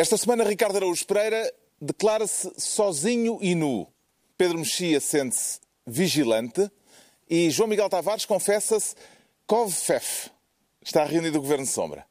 Esta semana, Ricardo Araújo Pereira declara-se sozinho e nu. Pedro Mexia sente-se vigilante e João Miguel Tavares confessa-se COVFEF. Está reunido o Governo de Sombra.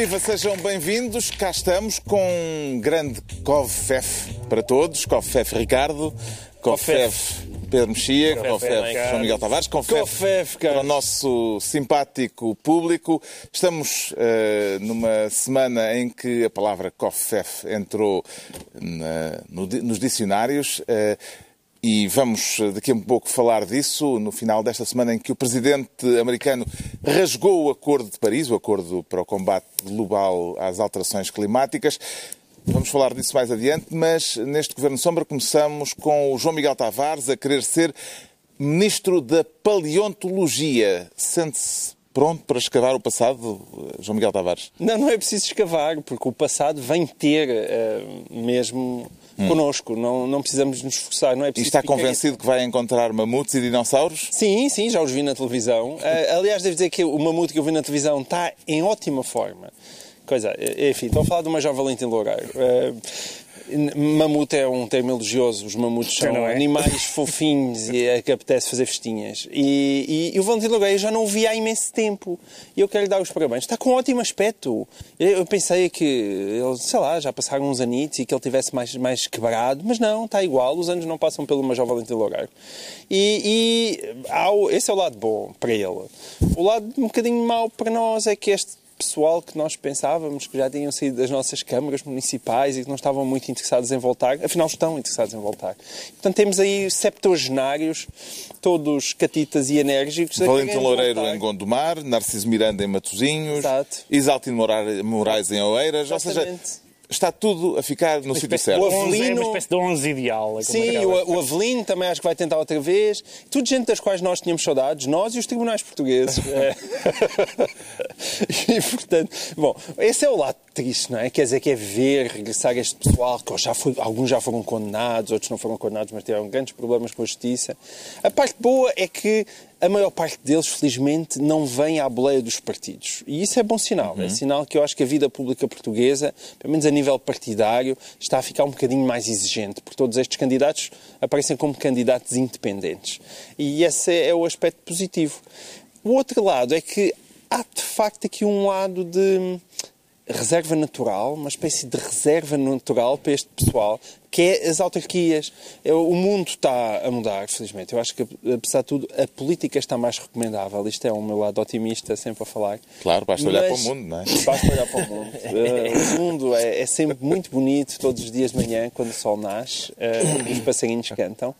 Viva, sejam bem-vindos. Cá estamos com um grande COVFEF para todos. COVFEF Ricardo, COVFEF Pedro Mexia, COVFEF João Miguel Tavares, COVFEF para o nosso simpático público. Estamos uh, numa semana em que a palavra COVFEF entrou na, no, nos dicionários. Uh, e vamos daqui a um pouco falar disso no final desta semana em que o presidente americano rasgou o Acordo de Paris, o Acordo para o combate global às alterações climáticas. Vamos falar disso mais adiante, mas neste Governo Sombra começamos com o João Miguel Tavares a querer ser ministro da Paleontologia. Sente-se pronto para escavar o passado, João Miguel Tavares? Não, não é preciso escavar, porque o passado vem ter uh, mesmo hum. connosco, não, não precisamos nos esforçar. Não é e está convencido que vai encontrar mamutos e dinossauros? Sim, sim, já os vi na televisão. Uh, aliás, devo dizer que o mamute que eu vi na televisão está em ótima forma. Coisa, enfim, estou a falar de uma jovem Valentim Loureiro. Uh, Mamute é um termo elogioso. Os mamutos são é? animais fofinhos e é que apetece fazer festinhas. E, e, e o Valentino Nogueira já não o vi há imenso tempo. E eu quero lhe dar os parabéns. Está com um ótimo aspecto. Eu pensei que ele, sei lá, já passaram uns anitos e que ele tivesse mais, mais quebrado, mas não, está igual. Os anos não passam pelo Major Valentino Loureiro. E, e esse é o lado bom para ele. O lado um bocadinho mau para nós é que este pessoal que nós pensávamos que já tinham saído das nossas câmaras municipais e que não estavam muito interessados em voltar, afinal estão interessados em voltar. Portanto, temos aí septuagenários, todos catitas e enérgicos. Valentim Loureiro em Gondomar, Narciso Miranda em Matosinhos, Exaltino Moraes em Oeiras, Exatamente. ou seja está tudo a ficar no sítio certo. O Avelino... É uma espécie de 11 ideal. É Sim, o, o Avelino também acho que vai tentar outra vez. Tudo gente das quais nós tínhamos saudades, nós e os tribunais portugueses. É. e, portanto, bom, esse é o lado triste, não é? Quer dizer, que é ver regressar este pessoal, que já foi, alguns já foram condenados, outros não foram condenados, mas tiveram grandes problemas com a justiça. A parte boa é que a maior parte deles, felizmente, não vem à boleia dos partidos. E isso é bom sinal. É uhum. É sinal que eu acho que a vida pública portuguesa, pelo menos a nível partidário, está a ficar um bocadinho mais exigente, porque todos estes candidatos aparecem como candidatos independentes. E esse é o aspecto positivo. O outro lado é que há, de facto, aqui um lado de reserva natural, uma espécie de reserva natural para este pessoal, que é as autarquias. O mundo está a mudar, felizmente. Eu acho que, apesar de tudo, a política está mais recomendável. Isto é o meu lado otimista, sempre a falar. Claro, basta olhar para o mundo, não é? Basta olhar para o mundo. Uh, o mundo é, é, sempre muito bonito, todos os dias de manhã, quando o sol nasce, uh, os passarinhos cantam.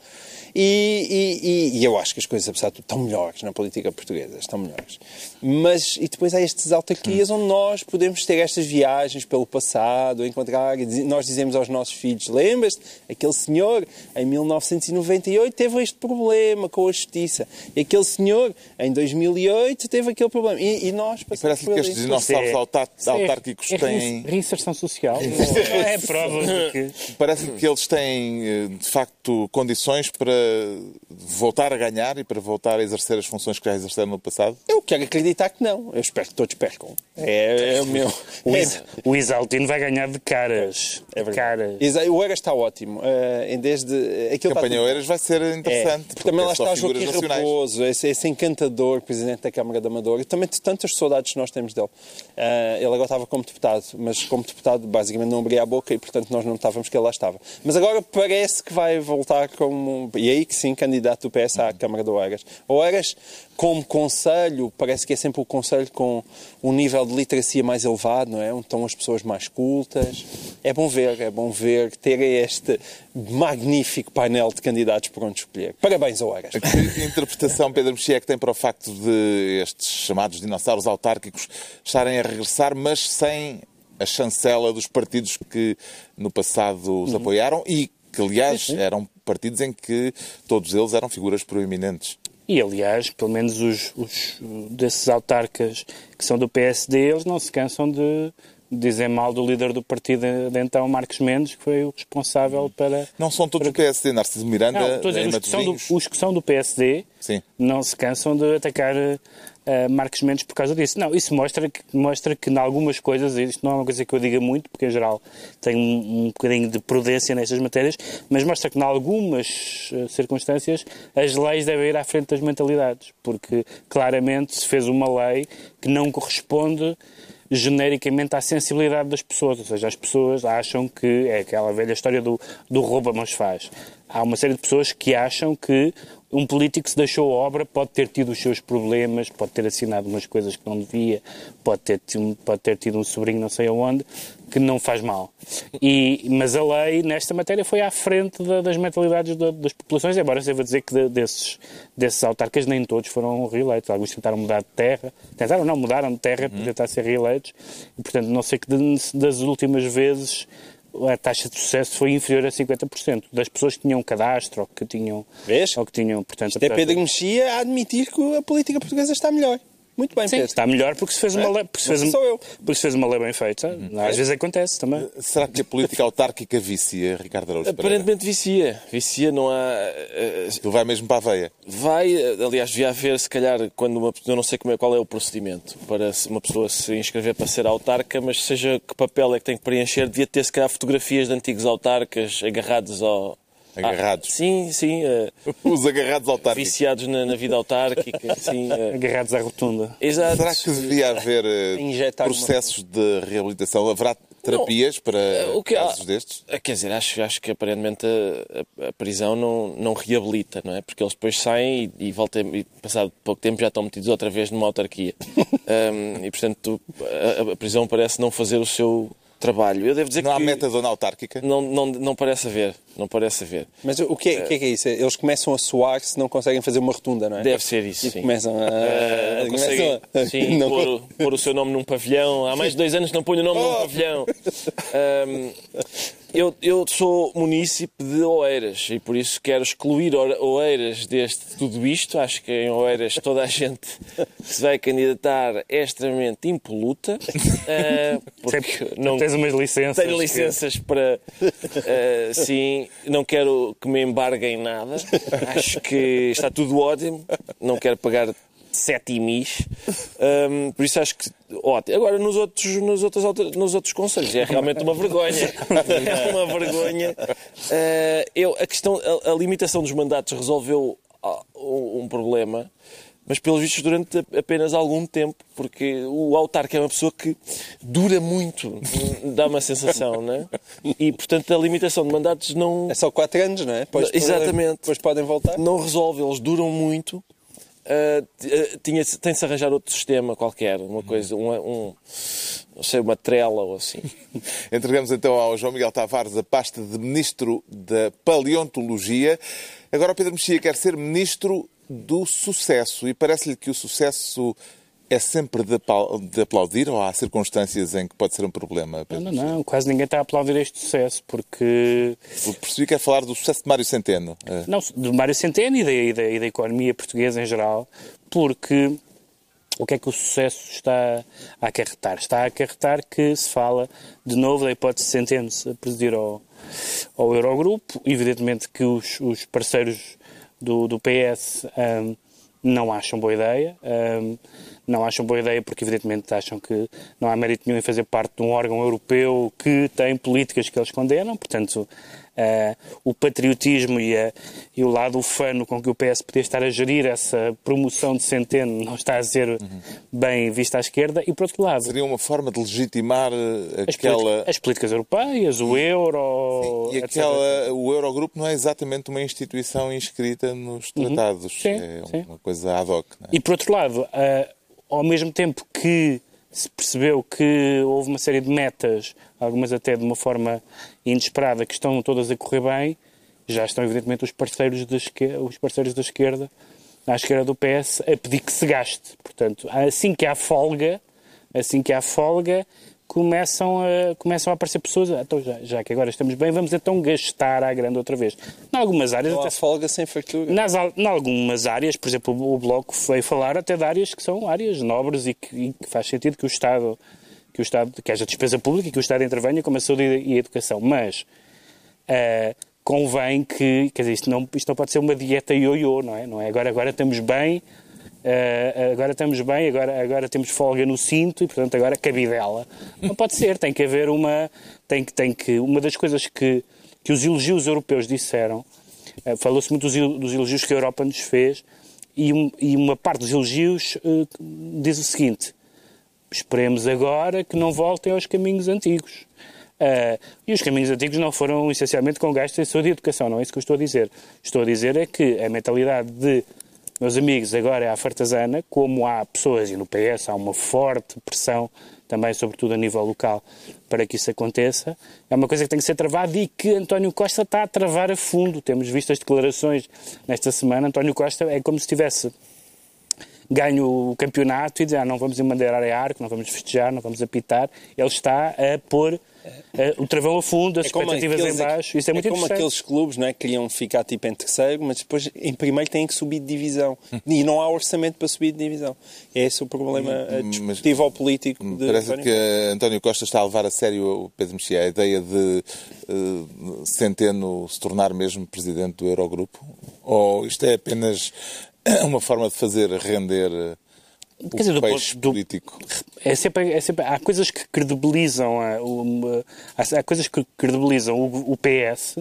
E, e, e, eu acho que as coisas, apesar de tudo, estão melhores na política portuguesa, estão melhores. Mas, e depois há estes autarquias onde nós podemos ter estas viagens pelo passado, encontrar, nós dizemos aos nossos filhos, lembras-te, aquele senhor, em 1998, teve este problema com a justiça. E aquele senhor, em 2008, teve aquele problema. E, e nós passamos Parece que estes dinossauros autárquicos é, têm... reinserção social. Não é prova de que... Parece que eles têm, eh, de facto, condições para voltar a ganhar e para voltar a exercer as funções que já exerceram no passado? Eu quero acreditar que não. Eu espero que todos percam. É, é o meu. O, Is, o Isaltino vai ganhar de caras. É verdade. Caras. O Eras está ótimo. Uh, desde, aquilo campanha Oeiras vai ser interessante. É, também lá está Joaquim Raposo, esse, esse, encantador Presidente da Câmara da Amadora, e também tantas saudades que nós temos dele. Uh, ele agora estava como deputado, mas como deputado basicamente não abria a boca e, portanto, nós não estávamos que ele lá estava. Mas agora parece que vai voltar como, e aí que sim, candidato do PS à Câmara de Oeiras. Oeiras, como conselho, parece que é sempre o conselho com um nível de literacia mais elevado, não é? Onde estão as pessoas mais cultas. É bom ver, é bom ver, ter este magnífico painel de candidatos por onde escolher. Parabéns, Oeiras. Que interpretação Pedro Mexia é que tem para o facto de estes chamados dinossauros autárquicos estarem a regressar, mas sem a chancela dos partidos que no passado os uhum. apoiaram e que, aliás, eram partidos em que todos eles eram figuras proeminentes. E, aliás, pelo menos os, os, desses autarcas que são do PSD, eles não se cansam de dizer mal do líder do partido de então, Marcos Mendes, que foi o responsável para... Não são todos para... do PSD, Narciso Miranda, não, dizer, os, que são do, os que são do PSD Sim. não se cansam de atacar uh, Marcos Mendes por causa disso. Não, isso mostra que, mostra que em algumas coisas, isto não é uma coisa que eu diga muito, porque em geral tenho um, um bocadinho de prudência nestas matérias, mas mostra que em algumas uh, circunstâncias as leis devem ir à frente das mentalidades, porque claramente se fez uma lei que não corresponde genericamente à sensibilidade das pessoas, ou seja, as pessoas acham que é aquela velha história do, do rouba mas faz. Há uma série de pessoas que acham que um político se deixou a obra pode ter tido os seus problemas, pode ter assinado umas coisas que não devia, pode ter, pode ter tido um sobrinho não sei aonde, que não faz mal. E, mas a lei, nesta matéria, foi à frente da, das mentalidades da, das populações, embora se deva dizer que de, desses, desses autarcas nem todos foram reeleitos. Alguns tentaram mudar de terra, tentaram não, mudaram de terra para tentar ser reeleitos, e portanto não sei que das últimas vezes a taxa de sucesso foi inferior a 50% das pessoas que tinham cadastro ou que tinham. Vês? Ou que tinham, portanto, Isto é Pedro Mexia a admitir que a política portuguesa está melhor. Muito bem, Sim, Pedro. está melhor porque se fez uma é? lei. Porque se fez, sou eu. Porque se fez uma lei bem feita. Uhum. Às vezes acontece também. Será que a política autárquica vicia, Ricardo Araújo? Aparentemente vicia. Vicia, não há. Tu vai mesmo para a veia? Vai, aliás, devia haver, se calhar, quando uma, eu não sei como é, qual é o procedimento para uma pessoa se inscrever para ser autarca, mas seja que papel é que tem que preencher, devia ter, se calhar, fotografias de antigos autarcas agarrados ao, Agarrados. Ah, sim, sim. Uh, Os agarrados autárquicos. Viciados na, na vida autárquica. sim, uh, agarrados à rotunda. Exato. Será que devia haver uh, processos de reabilitação? Haverá terapias não, para o que, casos destes? Quer dizer, acho, acho que aparentemente a, a, a, prisão não, não reabilita, não é? Porque eles depois saem e, e, voltam, e passado pouco tempo já estão metidos outra vez numa autarquia. um, e portanto a, a prisão parece não fazer o seu trabalho. Eu devo dizer não que há metadona autárquica? Não, não, não parece haver. Não parece haver. Mas o que é, o que é, que é isso? Eles começam a suar se não conseguem fazer uma rotunda, não é? Deve ser isso, e sim. começam a... Uh, começam a... Sim, não... pôr, pôr, o seu nome num pavilhão. Há mais de dois anos que não ponho o nome oh. num pavilhão. Um, eu, eu sou munícipe de Oeiras e por isso quero excluir Oeiras deste tudo isto. Acho que em Oeiras toda a gente que se vai candidatar é extremamente impoluta. Uh, porque não tens umas licenças. Tenho licenças que... para. Uh, sim, não quero que me embarguem nada. Acho que está tudo ótimo. Não quero pagar sete imis. Um, por isso acho que ótimo. Agora, nos outros, nos, outros, nos outros conselhos, é realmente uma vergonha. É uma vergonha. Uh, eu, a questão, a, a, limitação dos mandatos resolveu uh, um problema, mas pelos vistos durante apenas algum tempo, porque o autarca é uma pessoa que dura muito, dá uma sensação, não é? E, portanto, a limitação de mandatos não... É só quatro anos, não é? Depois, Exatamente. Depois podem voltar. Não resolve, eles duram muito uh, tinha, tem-se arranjar outro sistema qualquer, uma coisa, um, um, não sei, uma trela ou assim. Entregamos então ao João Miguel Tavares a pasta de Ministro da Paleontologia. Agora o Pedro Mexia quer ser Ministro do Sucesso e parece-lhe que o sucesso é sempre de, aplaudir ou há circunstâncias em que pode ser um problema? Não, não, não, quase ninguém está a aplaudir este sucesso, porque... Eu percebi que é falar do sucesso de Mário Centeno. É. Não, de Mário Centeno e da, e, da, e da economia portuguesa em geral, porque o que é que o sucesso está a acarretar? Está a acarretar que se fala de novo da hipótese de Centeno se presidir ao, ao Eurogrupo. Evidentemente que os, os parceiros do, do PS um, não acham boa ideia. Um, não acham boa ideia porque, evidentemente, acham que não há mérito nenhum em fazer parte de um órgão europeu que tem políticas que eles condenam. Portanto, uh, o patriotismo e, a, e, o lado ufano com que o PS podia estar a gerir essa promoção de Centeno não está a ser uhum. bem vista à esquerda. E, por outro lado... Seria uma forma de legitimar eh, as aquela... As políticas europeias, o euro... Sim, e aquela, o Eurogrupo não é exatamente uma instituição inscrita nos uhum. tratados. Uhum. Sim, é sim. uma coisa ad hoc. É? E, por outro lado... Uh, ao mesmo tempo que se percebeu que houve uma série de metas, algumas até de uma forma inesperada, que estão todas a correr bem, já estão evidentemente os parceiros da esquerda, os parceiros da esquerda à esquerda do PS a pedir que se gaste. Portanto, assim que há folga, assim que há folga, começam a, começam a aparecer pessoas, ah, então já, já que agora estamos bem, vamos então gastar à grande outra vez. Em algumas áreas... Não há folga sem fartura. Nas, em algumas áreas, por exemplo, o Bloco veio falar até de áreas que são áreas nobres e que, e que faz sentido que o Estado que o Estado, que haja despesa pública e que o Estado intervenha como a saúde e a educação. Mas uh, convém que, quer dizer, isto não, isto não pode ser uma dieta ioiô, não é? Não é? Agora, agora estamos bem, Uh, agora estamos bem, agora, agora temos folga no cinto e, portanto, agora cabidela. Não pode ser, tem que haver uma. Tem que, tem que, uma das coisas que, que os elogios europeus disseram, uh, falou-se muito dos, dos, elogios que a Europa nos fez, e, um, e uma parte dos elogios uh, diz o seguinte: esperemos agora que não voltem aos caminhos antigos. Uh, e os caminhos antigos não foram essencialmente com gastos em saúde e educação, não é isso que eu estou a dizer. Estou a dizer é que a mentalidade de meus amigos, agora é a fartazana, como há pessoas, e no PS há uma forte pressão, também sobretudo a nível local, para que isso aconteça, é uma coisa que tem que ser travada e que António Costa está a travar a fundo. Temos visto as declarações nesta semana. António Costa é como se tivesse ganho o campeonato e dizer ah, não vamos emandeirar a arco, não vamos festejar, não vamos apitar. Ele está a pôr uh, o travão a fundo, as é expectativas em baixo. Isso é, é muito como aqueles clubes não é, que queriam ficar tipo em terceiro, mas depois em primeiro têm que subir de divisão. e não há orçamento para subir de divisão. É esse o problema discutivo ao político. De parece António que. António Costa está a levar a sério o Pedro Mexia a ideia de uh, Centeno se tornar mesmo presidente do Eurogrupo? Ou isto é apenas uma forma de fazer render Quer dizer, do, do, político. É sempre, é sempre, há coisas que credibilizam, há, há coisas que credibilizam o, o, PS,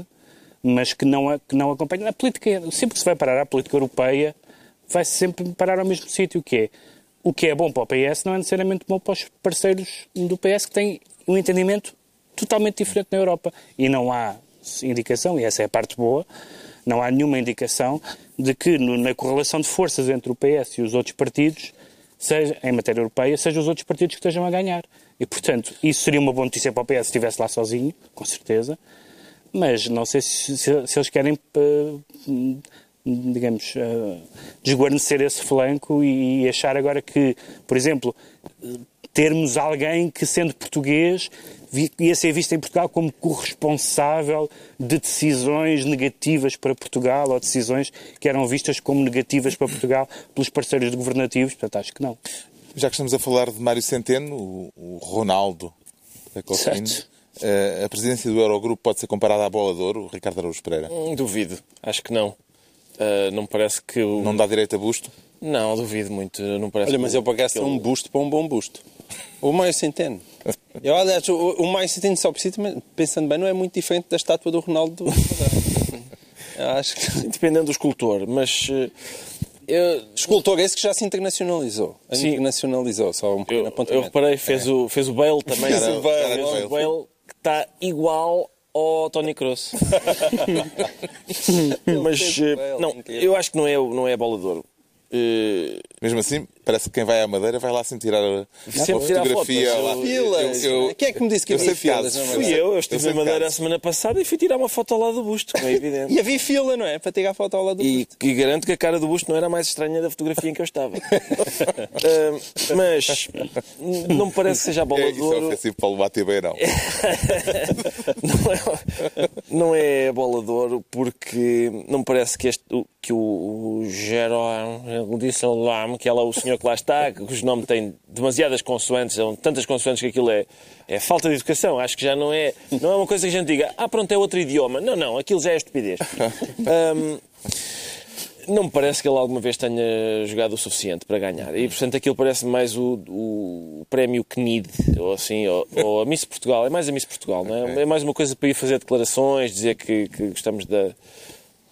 mas que não, que não acompanham. A política, sempre que se vai parar à política europeia, vai -se sempre parar ao mesmo sítio, que é o que é bom para o PS não é necessariamente bom para os parceiros do PS que têm um entendimento totalmente diferente na Europa. E não há indicação, e essa é a parte boa, não há nenhuma indicação de que na correlação de forças entre o PS e os outros partidos seja em matéria europeia, sejam os outros partidos que estejam a ganhar. E, portanto, isso seria uma boa notícia para o PS se estivesse lá sozinho, com certeza, mas não sei se, se, se eles querem, uh, digamos, uh, desguarnecer esse flanco e, e achar agora que, por exemplo, termos alguém que, sendo português, ia ser visto em Portugal como corresponsável de decisões negativas para Portugal ou decisões que eram vistas como negativas para Portugal pelos parceiros governativos. Portanto, acho que não. Já que estamos a falar de Mário Centeno, o, Ronaldo da Cofina, eh, a presidência do Eurogrupo pode ser comparada à bola de ouro, Ricardo Araújo Pereira? Hum, duvido. Acho que não. Uh, não parece que o... Não dá direito a busto? Não, duvido muito. Não parece Olha, mas eu pagasse ele... um busto para um bom busto. O Mário Centeno. Eu, aliás, o, o Mário Centeno só precisa, pensando bem, não é muito diferente da estátua do Ronaldo. acho que... Dependendo do escultor, mas... Eh, eu... Escultor esse que já se internacionalizou. Sim. Internacionalizou, só um eu, eu reparei, fez, é. o, fez o Bale também. Fez o Bale. Fez o Bale que está igual ao Tony Kroos. mas, eh, não, eu acho que não é, não é a bola de ouro. Uh, mesmo assim, parece que quem vai à Madeira vai lá sempre tirar a, sempre tirar fotografia. Lá. Filas. Eu, eu, quem é que me disse que havia filas? Fui eu, eu estive na Madeira a semana passada e fui tirar uma foto ao lado do busto, como é evidente. e havia fila, não é? Para tirar a foto ao lado do e, busto. E garanto que a cara do busto não era mais estranha da fotografia em que eu estava. uh, mas não me parece que seja a bola é, de ouro. Isso é ofensivo para o Bate bem, não. não, é, não é a bola de ouro porque não me parece que, este, que o, o Jerome disse lá que ela é o senhor que lá está, cujo nome tem demasiadas consoantes, são tantas consoantes que aquilo é, é falta de educação. Acho que já não é, não é uma coisa que a gente diga, ah, pronto, é outro idioma. Não, não, aquilo já é estupidez. Um, Não me parece que ele alguma vez tenha jogado o suficiente para ganhar. E, portanto, aquilo parece mais o, o prémio CNID, ou assim, ou, ou, a Miss Portugal. É mais a Miss Portugal, não é? É mais uma coisa para ir fazer declarações, dizer que, que gostamos da...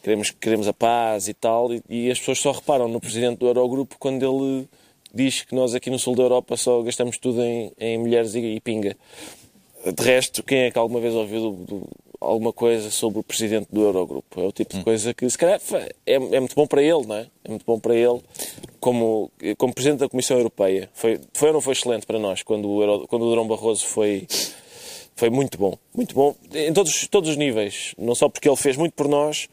Queremos, queremos a paz e tal. E, e as pessoas só reparam no presidente do Eurogrupo quando ele diz que nós aqui no sul da Europa só gastamos tudo em, em mulheres e, e pinga. De resto, quem é que alguma vez ouviu do, do, alguma coisa sobre o presidente do Eurogrupo? É o tipo de coisa que, se calhar, é, é, muito bom para ele, não é? É muito bom para ele, como, como presidente da Comissão Europeia. Foi, foi ou não foi excelente para nós quando o, Euro, quando o Durão Barroso foi. Foi muito bom, muito bom, em todos, todos os níveis. Não só porque ele fez muito por nós,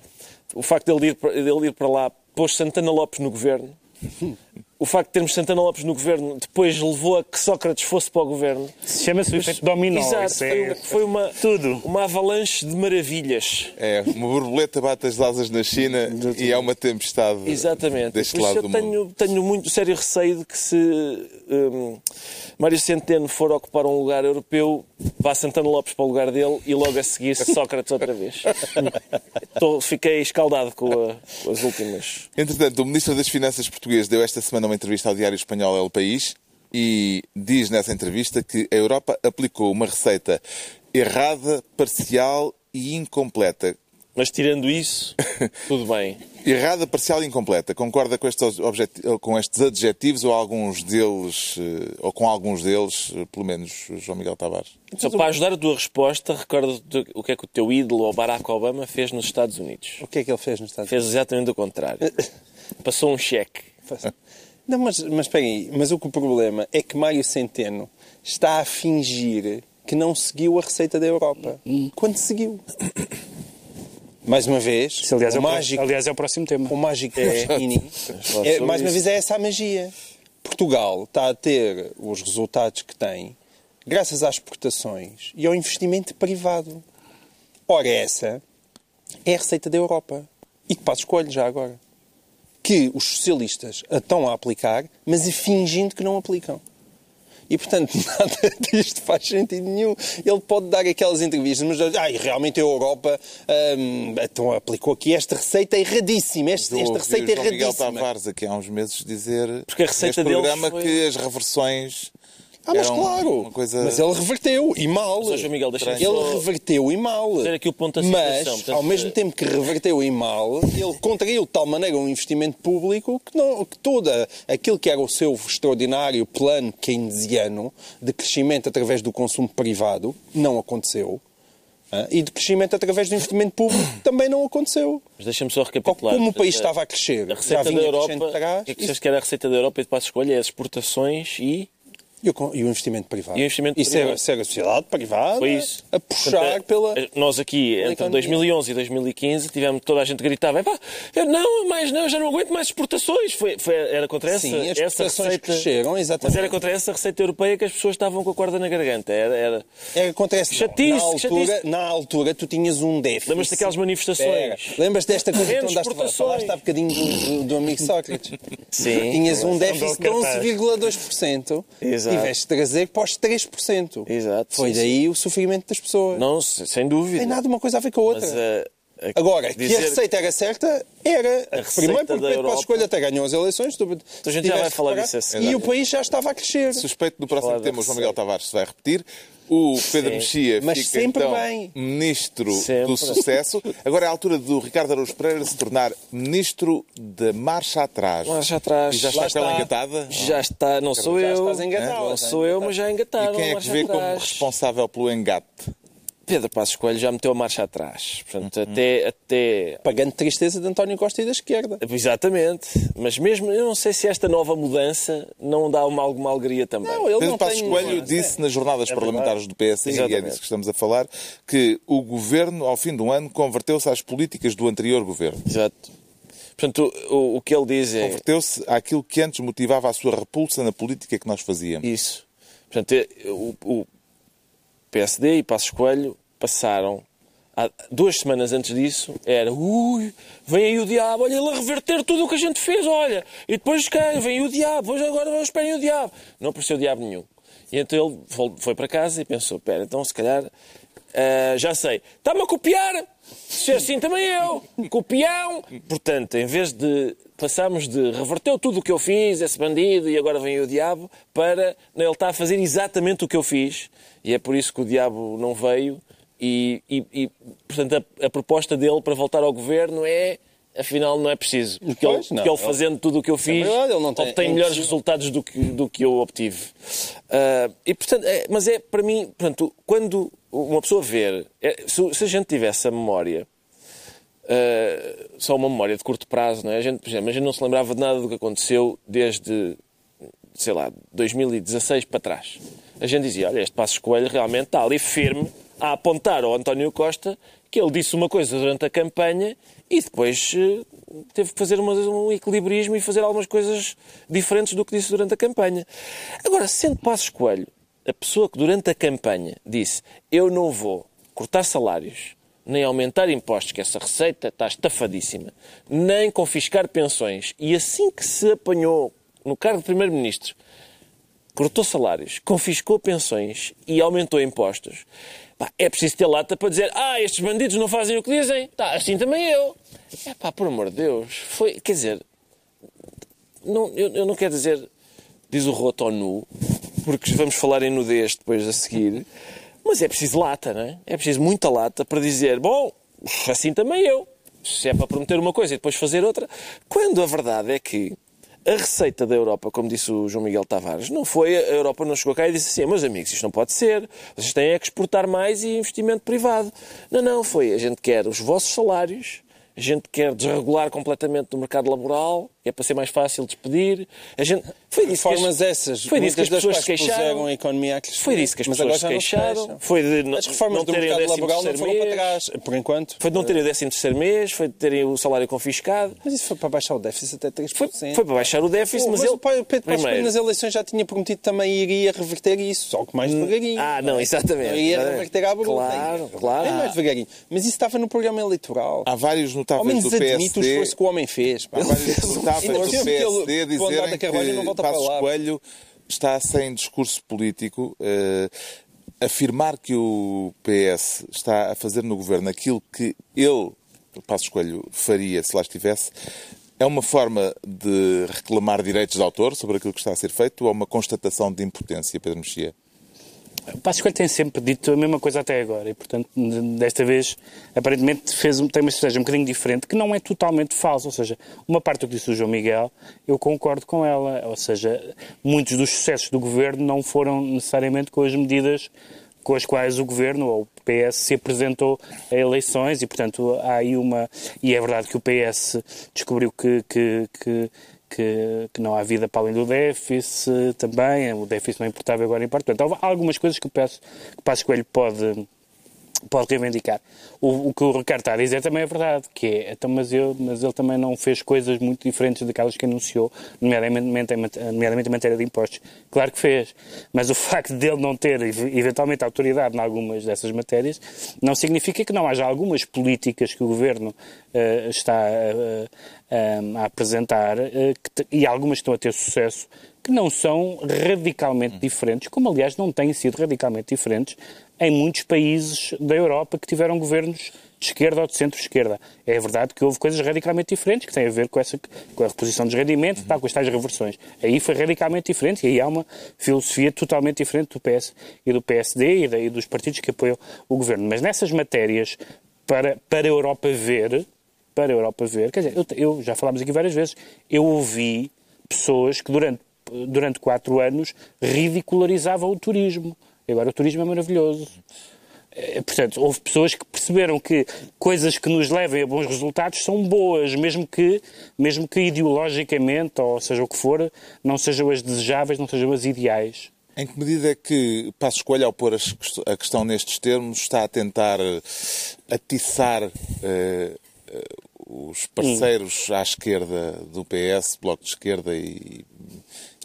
o facto dele ir, dele ir para lá pôs Santana Lopes no governo, o facto de termos Santana Lopes no governo depois levou a que Sócrates fosse para o governo. Chama-se o efeito dominó. Exato, foi, é... foi, uma, Tudo. uma avalanche de maravilhas. É, uma borboleta bate as asas na China e é uma tempestade Exatamente. deste lado eu do tenho, mundo. tenho muito sério receio de que se um, Mário Centeno for ocupar um lugar europeu, vá Santana Lopes para o lugar dele e logo a seguir Sócrates outra vez. Tô, fiquei escaldado com, a, com as últimas. Entretanto, o Ministro das Finanças português deu esta semana uma entrevista ao Diário Espanhol El País e diz nessa entrevista que a Europa aplicou uma receita errada, parcial e incompleta. Mas tirando isso, tudo bem. Errada, parcial e incompleta. Concorda com estes, com estes adjetivos ou alguns deles, eh, ou com alguns deles, eh, pelo menos, João Miguel Tavares? Só para ajudar a tua resposta, recorda o que é que o teu ídolo, Barack Obama, fez nos Estados Unidos. O que é que ele fez nos Estados Unidos? Fez exatamente o contrário. Passou um cheque. Não, mas, mas aí, mas o, que o problema é que Mário Centeno está a fingir que não seguiu a receita da Europa. Quando seguiu. Mais uma vez, Isso, aliás, o é mágico, aliás, é o próximo tema. O mágico é, é, mais uma vez é essa a magia. Portugal está a ter os resultados que tem graças às exportações e ao investimento privado. Ora, essa é a receita da Europa. E que passo escolho já agora que os socialistas a estão a aplicar, mas a fingindo que não aplicam. E, portanto, nada disto faz sentido nenhum. Ele pode dar aquelas entrevistas, mas ah, realmente a Europa hum, então, aplicou aqui esta receita erradíssima. Esta, esta receita erradíssima. Miguel Tavares, aqui há uns meses, dizer Porque a receita neste programa foi... que as reversões ah, mas claro. Coisa... Mas ele reverteu e mal. Seja, Miguel, ele só... reverteu e mal. Aqui o ponto mas, portanto, ao mesmo tempo que reverteu e mal, ele contraiu de tal maneira um investimento público que, não, que todo aquilo que era o seu extraordinário plano keynesiano de crescimento através do consumo privado não aconteceu. E de crescimento através do investimento público também não aconteceu. Mas deixa-me só recapitular. Como o país estava a crescer, a receita da Europa, o que é que que era a receita da Europa e de passo escolha? É as exportações e e o, e o investimento privado. E o investimento isso privado. É, ser a sociedade privada Foi isso. a puxar Portanto, pela. Nós aqui, entre 2011 e 2015, tivemos toda a gente gritava: não, mais não, já não aguento mais exportações. Foi, foi, era contra essa, Sim, as essa receita. cresceram, exatamente. Mas era contra essa receita europeia que as pessoas estavam com a corda na garganta. Era, era... era contra essa. Chatice, na, altura, na altura, tu tinhas um déficit. Lembras-te daquelas manifestações? Lembras desta coisa que tu andaste a falar há bocadinho do, do, amigo Sócrates? Sim. Tinhas um déficit de 11,2%. Exato. Tiveste de trazer pós 3%. Exato. Foi sim, daí sim. o sofrimento das pessoas. Não, sem dúvida. Tem nada uma coisa a ver com a outra. Mas, uh... Agora, dizer... que a receita era certa, era. Primeiro porque Pedro Passos Coelho até ganhou as eleições. Tu, então a gente já vai falar disso assim. E o país já estava a crescer. Suspeito no próximo tema, o João Miguel Tavares se vai repetir. O Pedro Sim. Mexia Mas fica sempre então bem. ministro sempre. do sucesso. Agora é a altura do Ricardo Araújo Pereira se tornar ministro da marcha atrás. Marcha atrás. E já está, está. engatada? Já está, não sou eu. Engatado, não sou eu, mas já engataram. E quem é que vê atrás. como responsável pelo engate? Pedro Passos Coelho já meteu a marcha atrás. Portanto, uhum. até, até... Pagando tristeza de António Costa e da esquerda. Exatamente. Mas mesmo, eu não sei se esta nova mudança não dá uma, alguma alegria também. Não, ele Pedro não Passos tem... Coelho disse nas jornadas é parlamentares do PS, Exatamente. e é disso que estamos a falar, que o governo, ao fim do ano, converteu-se às políticas do anterior governo. Exato. Portanto, o, o que ele diz é... Converteu-se àquilo que antes motivava a sua repulsa na política que nós fazíamos. Isso. Portanto, é, o, o PSD e Passos Coelho passaram há duas semanas antes disso era ui, vem aí o diabo, olha ele a reverter tudo o que a gente fez, olha, e depois cá, vem o diabo, hoje agora vamos esperem o diabo. Não apareceu diabo nenhum. E então ele foi para casa e pensou, espera, então se calhar Uh, já sei. Está-me a copiar? Se é assim também eu. Copião. Portanto, em vez de passarmos de reverteu tudo o que eu fiz, esse bandido, e agora vem o diabo, para ele está a fazer exatamente o que eu fiz. E é por isso que o diabo não veio. E, e, e portanto, a, a proposta dele para voltar ao governo é afinal não é preciso. Porque, pois, ele, porque ele, fazendo tudo o que eu é fiz, é verdade, ele não tem, obtém melhores resultados do que, do que eu obtive. Uh, e, portanto, é, mas é para mim, portanto, quando uma pessoa ver, é, se, se, a gente tivesse a memória, uh, só uma memória de curto prazo, não é? a, gente, por exemplo, a gente não se lembrava de nada do que aconteceu desde, sei lá, 2016 para trás. A gente dizia, olha, este passo escolha realmente está ali firme a apontar ao António Costa que ele disse uma coisa durante a campanha e depois uh, teve que fazer um equilibrismo e fazer algumas coisas diferentes do que disse durante a campanha. Agora, sendo Passos Coelho a pessoa que durante a campanha disse eu não vou cortar salários, nem aumentar impostos, que essa receita está estafadíssima, nem confiscar pensões, e assim que se apanhou no cargo de Primeiro-Ministro, cortou salários, confiscou pensões e aumentou impostos, é preciso ter lata para dizer ah, estes bandidos não fazem o que dizem, tá, assim também eu. É pá, por amor de Deus, foi, quer dizer, não, eu, eu não quero dizer, diz o roto nu, porque vamos falar em nudez depois a seguir. Mas é preciso lata, não é? É preciso muita lata para dizer, bom, assim também eu. Se é para prometer uma coisa e depois fazer outra. Quando a verdade é que a receita da Europa, como disse o João Miguel Tavares, não foi, a Europa não chegou cá e disse assim, meus amigos, isto não pode ser, vocês têm é que exportar mais e investimento privado. Não, não, foi, a gente quer os vossos salários, a gente quer desregular completamente o mercado laboral, é para ser mais fácil despedir. A gente... Foi disso Reformas que as... essas, foi disso que as pessoas se queixaram. A economia foi disso que as pessoas se queixaram. Foi de as reformas não do terem mercado laboral não foram mês. para trás, por enquanto. Foi de não terem o 13 terceiro mês, foi de terem o salário confiscado. Mas isso foi para baixar o déficit até 3%. Foi, foi para baixar o déficit, mas, mas ele... Pedro Passos nas eleições já tinha prometido também iria reverter isso, só que mais devagarinho. Ah, não, exatamente. Não ia reverter à bruta. Claro, claro. É mais devagarinho. Mas isso estava no programa eleitoral. Há vários notáveis do PSD... admite o esforço que o homem fez. Há vários notáveis do PSD dizerem que Passos Coelho está sem discurso político. Uh, afirmar que o PS está a fazer no governo aquilo que ele, Passos Coelho, faria se lá estivesse, é uma forma de reclamar direitos de autor sobre aquilo que está a ser feito ou é uma constatação de impotência, Pedro Mexia? O Passos Coelho tem sempre dito a mesma coisa até agora e, portanto, desta vez, aparentemente, fez, tem uma estratégia um bocadinho diferente, que não é totalmente falsa. Ou seja, uma parte do que disse o João Miguel, eu concordo com ela. Ou seja, muitos dos sucessos do governo não foram necessariamente com as medidas com as quais o governo ou o PS se apresentou a eleições e, portanto, há aí uma. E é verdade que o PS descobriu que, que, que que, que, não há vida para além do déficit também, o déficit não é importável agora em parte. Portanto, há algumas coisas que que o Passo Coelho pode, pode reivindicar. O, o, que o Ricardo está a dizer também é verdade, que é, então, mas, eu, mas ele também não fez coisas muito diferentes daquelas que anunciou, nomeadamente, nomeadamente em matéria de impostos. Claro que fez, mas o facto dele não ter eventualmente autoridade em algumas dessas matérias não significa que não haja algumas políticas que o Governo uh, está uh, uh, a apresentar que, e algumas que estão a ter sucesso que não são radicalmente diferentes, como aliás não têm sido radicalmente diferentes em muitos países da Europa que tiveram governos de esquerda ou de centro-esquerda. É verdade que houve coisas radicalmente diferentes que têm a ver com, essa, com a reposição dos rendimentos, uhum. tal, com as tais reversões. Aí foi radicalmente diferente e aí há uma filosofia totalmente diferente do PS e do PSD e, da, e dos partidos que apoiam o governo. Mas nessas matérias, para, para a Europa ver, para a Europa ver, quer dizer, eu, eu já falámos aqui várias vezes, eu ouvi pessoas que durante, durante quatro anos ridicularizavam o turismo Agora o turismo é maravilhoso. Eh, portanto, houve pessoas que perceberam que coisas que nos levem a bons resultados são boas, mesmo que, mesmo que ideologicamente, ou seja o que for, não sejam as desejáveis, não sejam as ideais. Em que medida é que Passo Escolha, ao pôr a questão nestes termos, está a tentar eh, atiçar uh, uh, os parceiros à esquerda do PS, Bloco de Esquerda e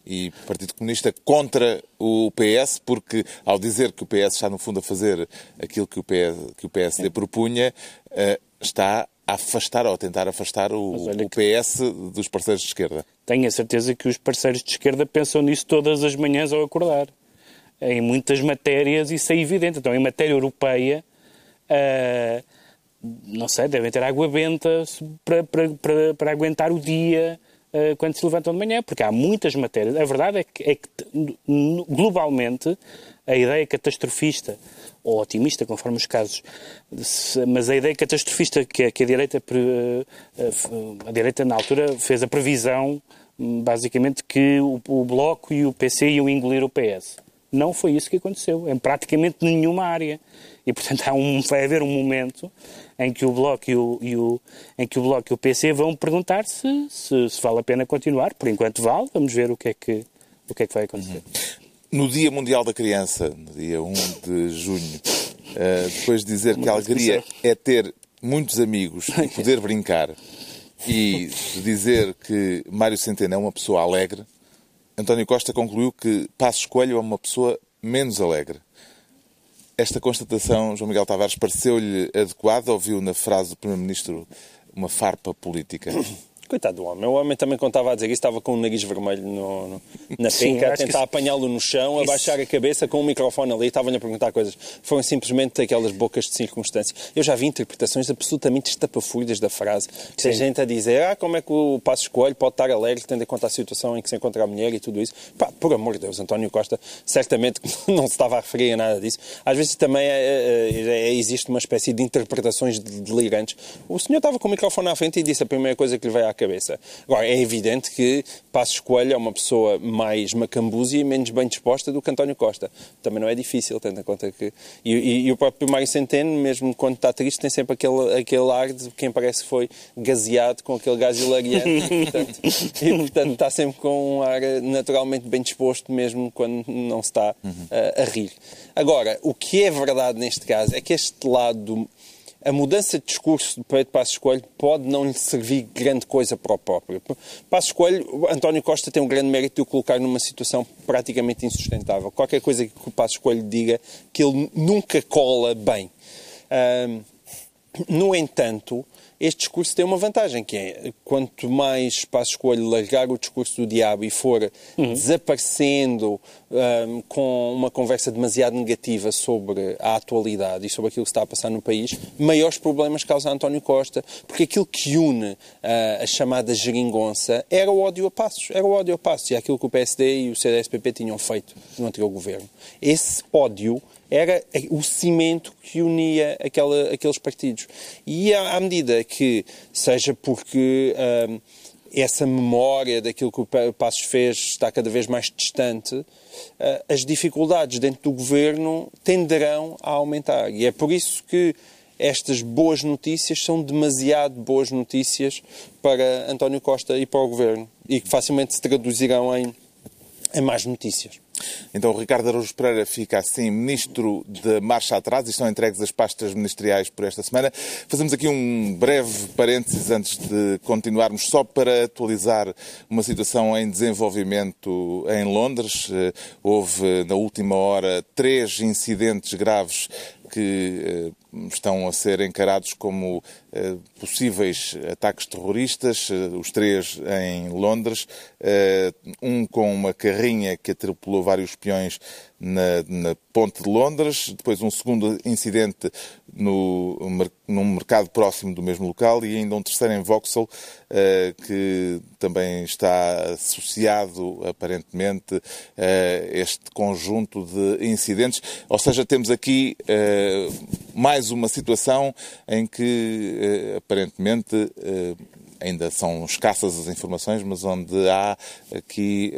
e Partido Comunista contra o PS, porque ao dizer que o PS está, no fundo, a fazer aquilo que o, PS, que o PSD propunha, uh, está a afastar ou a tentar afastar o, o PS dos parceiros de esquerda. Tenho a certeza que os parceiros de esquerda pensam nisso todas as manhãs ao acordar. Em muitas matérias isso é evidente. Então, em matéria europeia, Uh, não sei, devem ter água benta para, para, para, para aguentar o dia uh, quando se levantam de manhã, porque há muitas matérias. A verdade é que, é que globalmente a ideia catastrofista ou otimista, conforme os casos, mas a ideia catastrofista que a, que a direita a direita na altura fez a previsão basicamente que o, o Bloco e o PC iam engolir o PS. Não foi isso que aconteceu, em praticamente nenhuma área. E, portanto, há um, vai haver um momento em que o Bloco e o, e o, em que o, Bloco e o PC vão perguntar se, se, se, vale a pena continuar. Por enquanto vale, vamos ver o que é que, o que, é que vai acontecer. No Dia Mundial da Criança, no dia 1 de junho, uh, depois de dizer que a alegria é ter muitos amigos e poder brincar, e dizer que Mário Centeno é uma pessoa alegre, António Costa concluiu que Passos Coelho é uma pessoa menos alegre. Esta constatação, João Miguel Tavares, pareceu-lhe adequada ou viu na frase do Primeiro-Ministro uma farpa política? Coitado do homem. O homem também, quando estava a dizer isso, estava com o nariz vermelho no, no, na penca, a tentar apanhá-lo no chão, isso... abaixar a cabeça com o microfone ali, estavam-lhe a perguntar coisas. Foram simplesmente aquelas bocas de circunstância. Eu já vi interpretações absolutamente estapafúrdias da frase. Tem gente a dizer, ah, como é que o Passo Escolho pode estar alegre tendo em conta a situação em que se encontra a mulher e tudo isso. Pá, por amor de Deus, António Costa certamente não se estava a referir a nada disso. Às vezes também é, é, é, existe uma espécie de interpretações delirantes. O senhor estava com o microfone à frente e disse a primeira coisa que lhe veio à cabeça. Agora, é evidente que Passos Coelho é uma pessoa mais macambúzia e menos bem disposta do que António Costa. Também não é difícil, tendo em conta que... E, e, e o próprio Mário Centeno, mesmo quando está triste, tem sempre aquele, aquele ar de quem parece que foi gaseado com aquele gás hilariante. portanto, e, portanto, está sempre com um ar naturalmente bem disposto, mesmo quando não se está uh, a rir. Agora, o que é verdade neste caso é que este lado a mudança de discurso de Pedro Passos Coelho pode não lhe servir grande coisa para o próprio. Passos Coelho, António Costa tem um grande mérito de o colocar numa situação praticamente insustentável. Qualquer coisa que o Passos Coelho diga, que ele nunca cola bem. no entanto, este discurso tem uma vantagem, que é quanto mais Passos Coelho largar o discurso do diabo e for uhum. desaparecendo um, com uma conversa demasiado negativa sobre a atualidade e sobre aquilo que está a passar no país, maiores problemas causa António Costa, porque aquilo que une uh, a chamada geringonça era o ódio a Passos, era o ódio a Passos, e é aquilo que o PSD e o CDSPP tinham feito no anterior governo. Esse ódio era o cimento que unia aquela, aqueles partidos. E à, medida que, seja porque hum, essa memória daquilo que o Passos fez está cada vez mais distante, uh, as dificuldades dentro do governo tenderão a aumentar. E é por isso que estas boas notícias são demasiado boas notícias para António Costa e para o governo e que facilmente se traduzirão em, em mais notícias. Então, Ricardo Araújo Pereira fica assim ministro de marcha atrás e estão entregues as pastas ministeriais por esta semana. Fazemos aqui um breve parênteses antes de continuarmos, só para atualizar uma situação em desenvolvimento em Londres. Eh, houve, na última hora, três incidentes graves que eh, estão a ser encarados como possíveis ataques terroristas, eh, os três em Londres, um com uma carrinha que atropelou vários peões na, na Ponte de Londres, depois um segundo incidente no, num mercado próximo do mesmo local e ainda um terceiro em Vauxhall, que também está associado, aparentemente, a este conjunto de incidentes. Ou seja, temos aqui mais uma situação em que, uh, aparentemente, ainda são escassas as informações, mas onde há aqui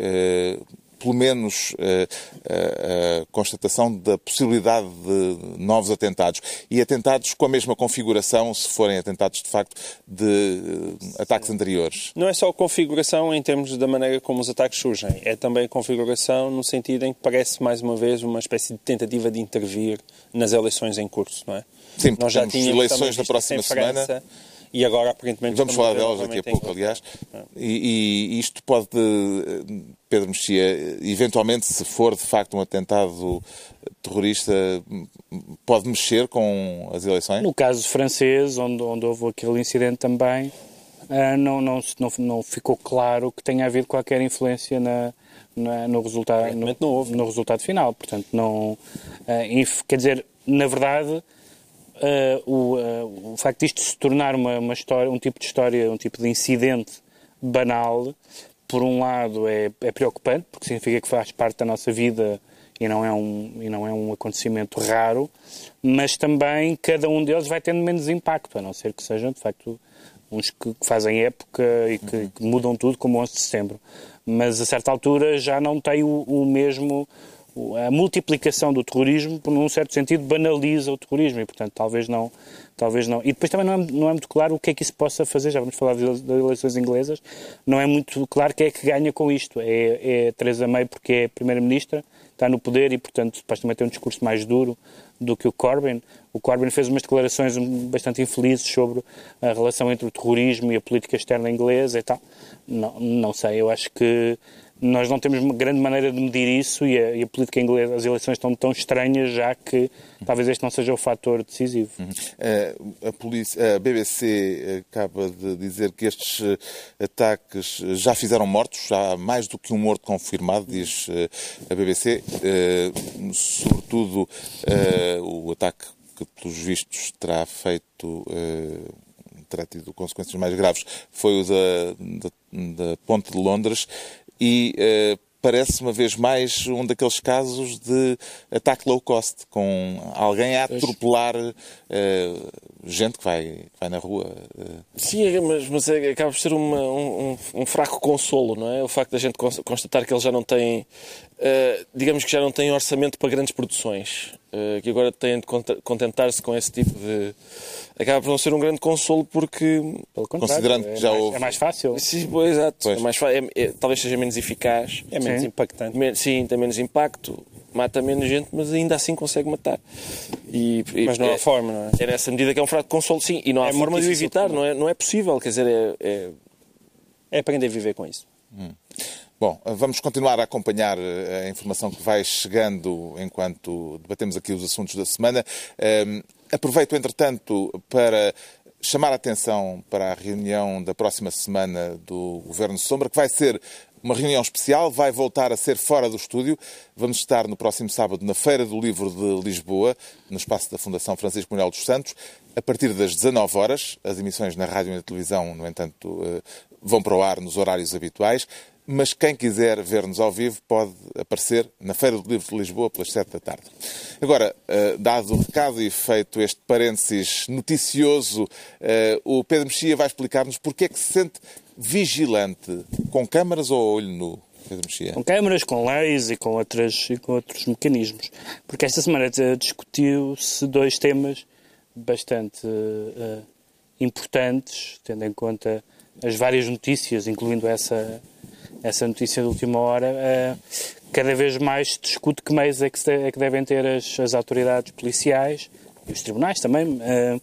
pelo menos a, eh, eh, a, constatação da possibilidade de novos atentados. E atentados com a mesma configuração, se forem atentados de facto de eh, ataques anteriores. Não é só a configuração em termos da maneira como os ataques surgem, é também a configuração no sentido em que parece mais uma vez uma espécie de tentativa de intervir nas eleições em curso, não é? Sim, Nós já tínhamos eleições da próxima semana e agora aparentemente... Vamos falar delas daqui a pouco, aliás. E, e, isto pode, Pedro Mexia, eventualmente, se for de facto um atentado terrorista, pode mexer com as eleições? No caso francês, onde, onde houve aquele incidente também, ah, não, não, não, não ficou claro que tenha havido qualquer influência na, na no, resultado, no, no, no, resultado final. Portanto, não... Ah, quer dizer, na verdade uh, o, uh, o facto disto se tornar uma, uma história, um tipo de história, um tipo de incidente banal, por um lado é, é preocupante, porque significa que faz parte da nossa vida e não é um, e não é um acontecimento raro, mas também cada um deles vai tendo menos impacto, a não ser que sejam, de facto, uns que fazem época e que, que mudam tudo, como o 11 de setembro. Mas a certa altura já não tem o, o mesmo a multiplicação do terrorismo, num certo sentido, banaliza o terrorismo e, portanto, talvez não, talvez não. E depois também não é, não é muito claro o que é que isso possa fazer. Já vamos falar das eleições inglesas. Não é muito claro quem é que ganha com isto. É, é Theresa May porque é primeira-ministra, está no poder e, portanto, supostamente tem um discurso mais duro do que o Corbyn. O Corbyn fez umas declarações bastante infelizes sobre a relação entre o terrorismo e a política externa inglesa e tal. Não, não sei, eu acho que nós não temos uma grande maneira de medir isso e a, e a, política inglesa, as eleições estão tão estranhas já que talvez este não seja o fator decisivo. Uhum. Uh, a, polícia, a, BBC acaba de dizer que estes eh, ataques já fizeram mortos, já há mais do que um morto confirmado, diz a BBC, sobretudo o ataque que, pelos vistos, terá feito terá tido consequências mais graves foi o da, da, da Ponte de Londres e uh, parece uma vez mais um daqueles casos de ataque low cost, com alguém a atropelar uh, gente que vai, que vai na rua. Uh. Sim, é, mas, mas é, acaba por ser uma, um, um, fraco consolo, não é? O facto da gente constatar que ele já não tem, uh, digamos que já não tem orçamento para grandes produções, que agora têm de contentar-se com esse tipo de acaba por não ser um grande consolo porque, considerando que é já mais, houve... É mais fácil. Sim, pois, exato. Pois. É mais, é, é, talvez seja menos eficaz. É menos sim. impactante. Men sim, tem menos impacto, mata menos gente, mas ainda assim consegue matar. E, mas não há é, forma, não é? É nessa medida que é um fraco consolo, sim. E não há é forma de o evitar, não é, não é possível. Quer dizer, é, é... é aprender a viver com isso. Hum. Bom, vamos continuar a acompanhar eh, a informação que vai chegando enquanto debatemos aqui os assuntos da semana. Um, aproveito, entretanto, para chamar a atenção para a reunião da próxima semana do Governo Sombra, que vai ser uma reunião especial, vai voltar a ser fora do estúdio. Vamos estar no próximo sábado na Feira do Livro de Lisboa, no espaço da Fundação Francisco Manuel dos Santos, a partir das 19 horas. As emissões na rádio e na televisão, no entanto, eh, vão para o ar nos horários habituais mas quem quiser ver-nos ao vivo pode aparecer na Feira do Livro de Lisboa pelas 7 da tarde. Agora, eh, dado o recado e feito este parênteses noticioso, eh, o Pedro Mexia vai explicar-nos porque é que se sente vigilante, com câmaras ou olho nu? Com câmaras, com leis e com, outras, e com outros mecanismos. Porque esta semana discutiu-se dois temas bastante uh, importantes, tendo em conta as várias notícias, incluindo essa essa notícia de última hora, uh, cada vez mais se discute que meios é que, é que devem ter as, as, autoridades policiais e os tribunais também uh,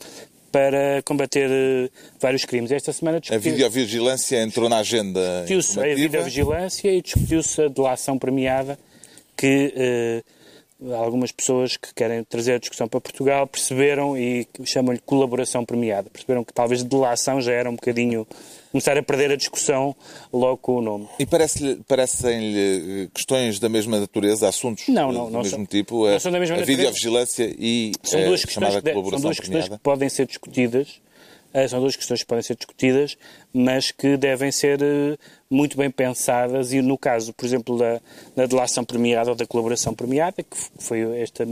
para combater uh, vários crimes. Esta semana A videovigilância entrou na agenda Discutiu-se a videovigilância e discutiu-se a delação premiada que algumas pessoas que querem trazer a discussão para Portugal perceberam e chamam-lhe colaboração premiada. Perceberam que talvez delação já era um bocadinho começar a perder a discussão logo com o nome. E parecem-lhe parecem eh, questões da mesma natureza, assuntos não, não, não do mesmo são, tipo, não são da mesma a natureza. videovigilância e são duas a chamada que, colaboração São duas premiada. questões que podem ser discutidas eh, são duas questões que podem ser discutidas, mas que devem ser eh, muito bem pensadas e no caso, por exemplo, da, da delação premiada ou da colaboração premiada, que foi esta,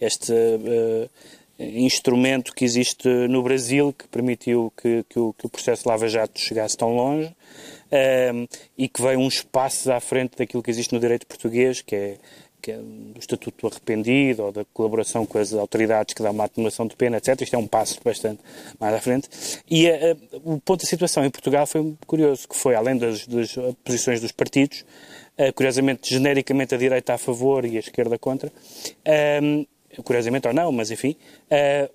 este uh, instrumento que existe no Brasil que permitiu que, que, o, que o processo Lava Jato chegasse tão longe uh, e que veio uns passos à frente daquilo que existe no direito português, que é que é do Estatuto Arrependido ou da colaboração com as autoridades que dá uma atenuação de pena, etc. Isto é um passo bastante mais à frente. E a, a, o ponto da situação em Portugal foi curioso, que foi, além das, das posições dos partidos, uh, curiosamente, genericamente a direita a favor e a esquerda contra, curiosamente ou não, mas enfim,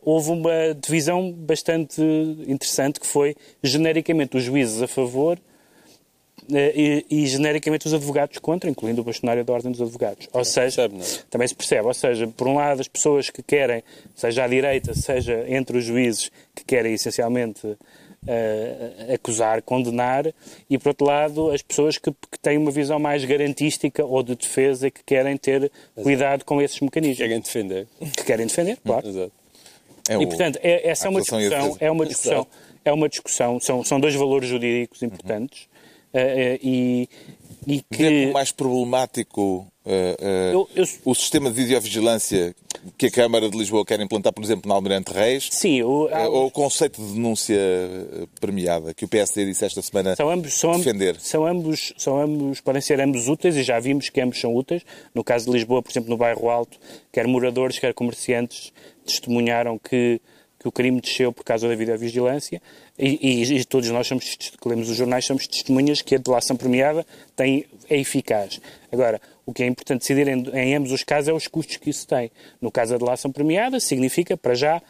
houve uma divisão bastante interessante que foi genericamente os juízes a favor eh, e, e, genericamente os advogados contra, incluindo o bastonário da Ordem dos Advogados. Ou seja, percebe, é? também se percebe, ou seja, por um lado as pessoas que querem, seja à direita, seja entre os juízes, que querem essencialmente uh, acusar, condenar, e por outro lado as pessoas que, que, têm uma visão mais garantística ou de defesa que querem ter cuidado com esses mecanismos. Que querem defender. Que querem defender, claro. Exato. É o, e, portanto, é, essa é uma discussão, é uma discussão, é uma discussão, são, são dois valores jurídicos importantes uhum. Uh, uh, e, e que... É mais problemático uh, eu, eu... o sistema de videovigilância que a Câmara de Lisboa quer implantar, por exemplo, na Almirante Reis? Sim. O, há... Ou o conceito de denúncia premiada, que o PSD disse esta semana são ambos, são defender? São ambos, são ambos, podem ser ambos úteis e já vimos que ambos são úteis. No caso de Lisboa, por exemplo, no bairro Alto, quer moradores, quer comerciantes testemunharam que que o crime desceu por causa da videovigilância e, e, e todos nós somos, que lemos os jornais somos testemunhas que a delação premiada tem, é eficaz. Agora, o que é importante decidir em, em ambos os casos é os custos que isso tem. No caso da delação premiada, significa, para já,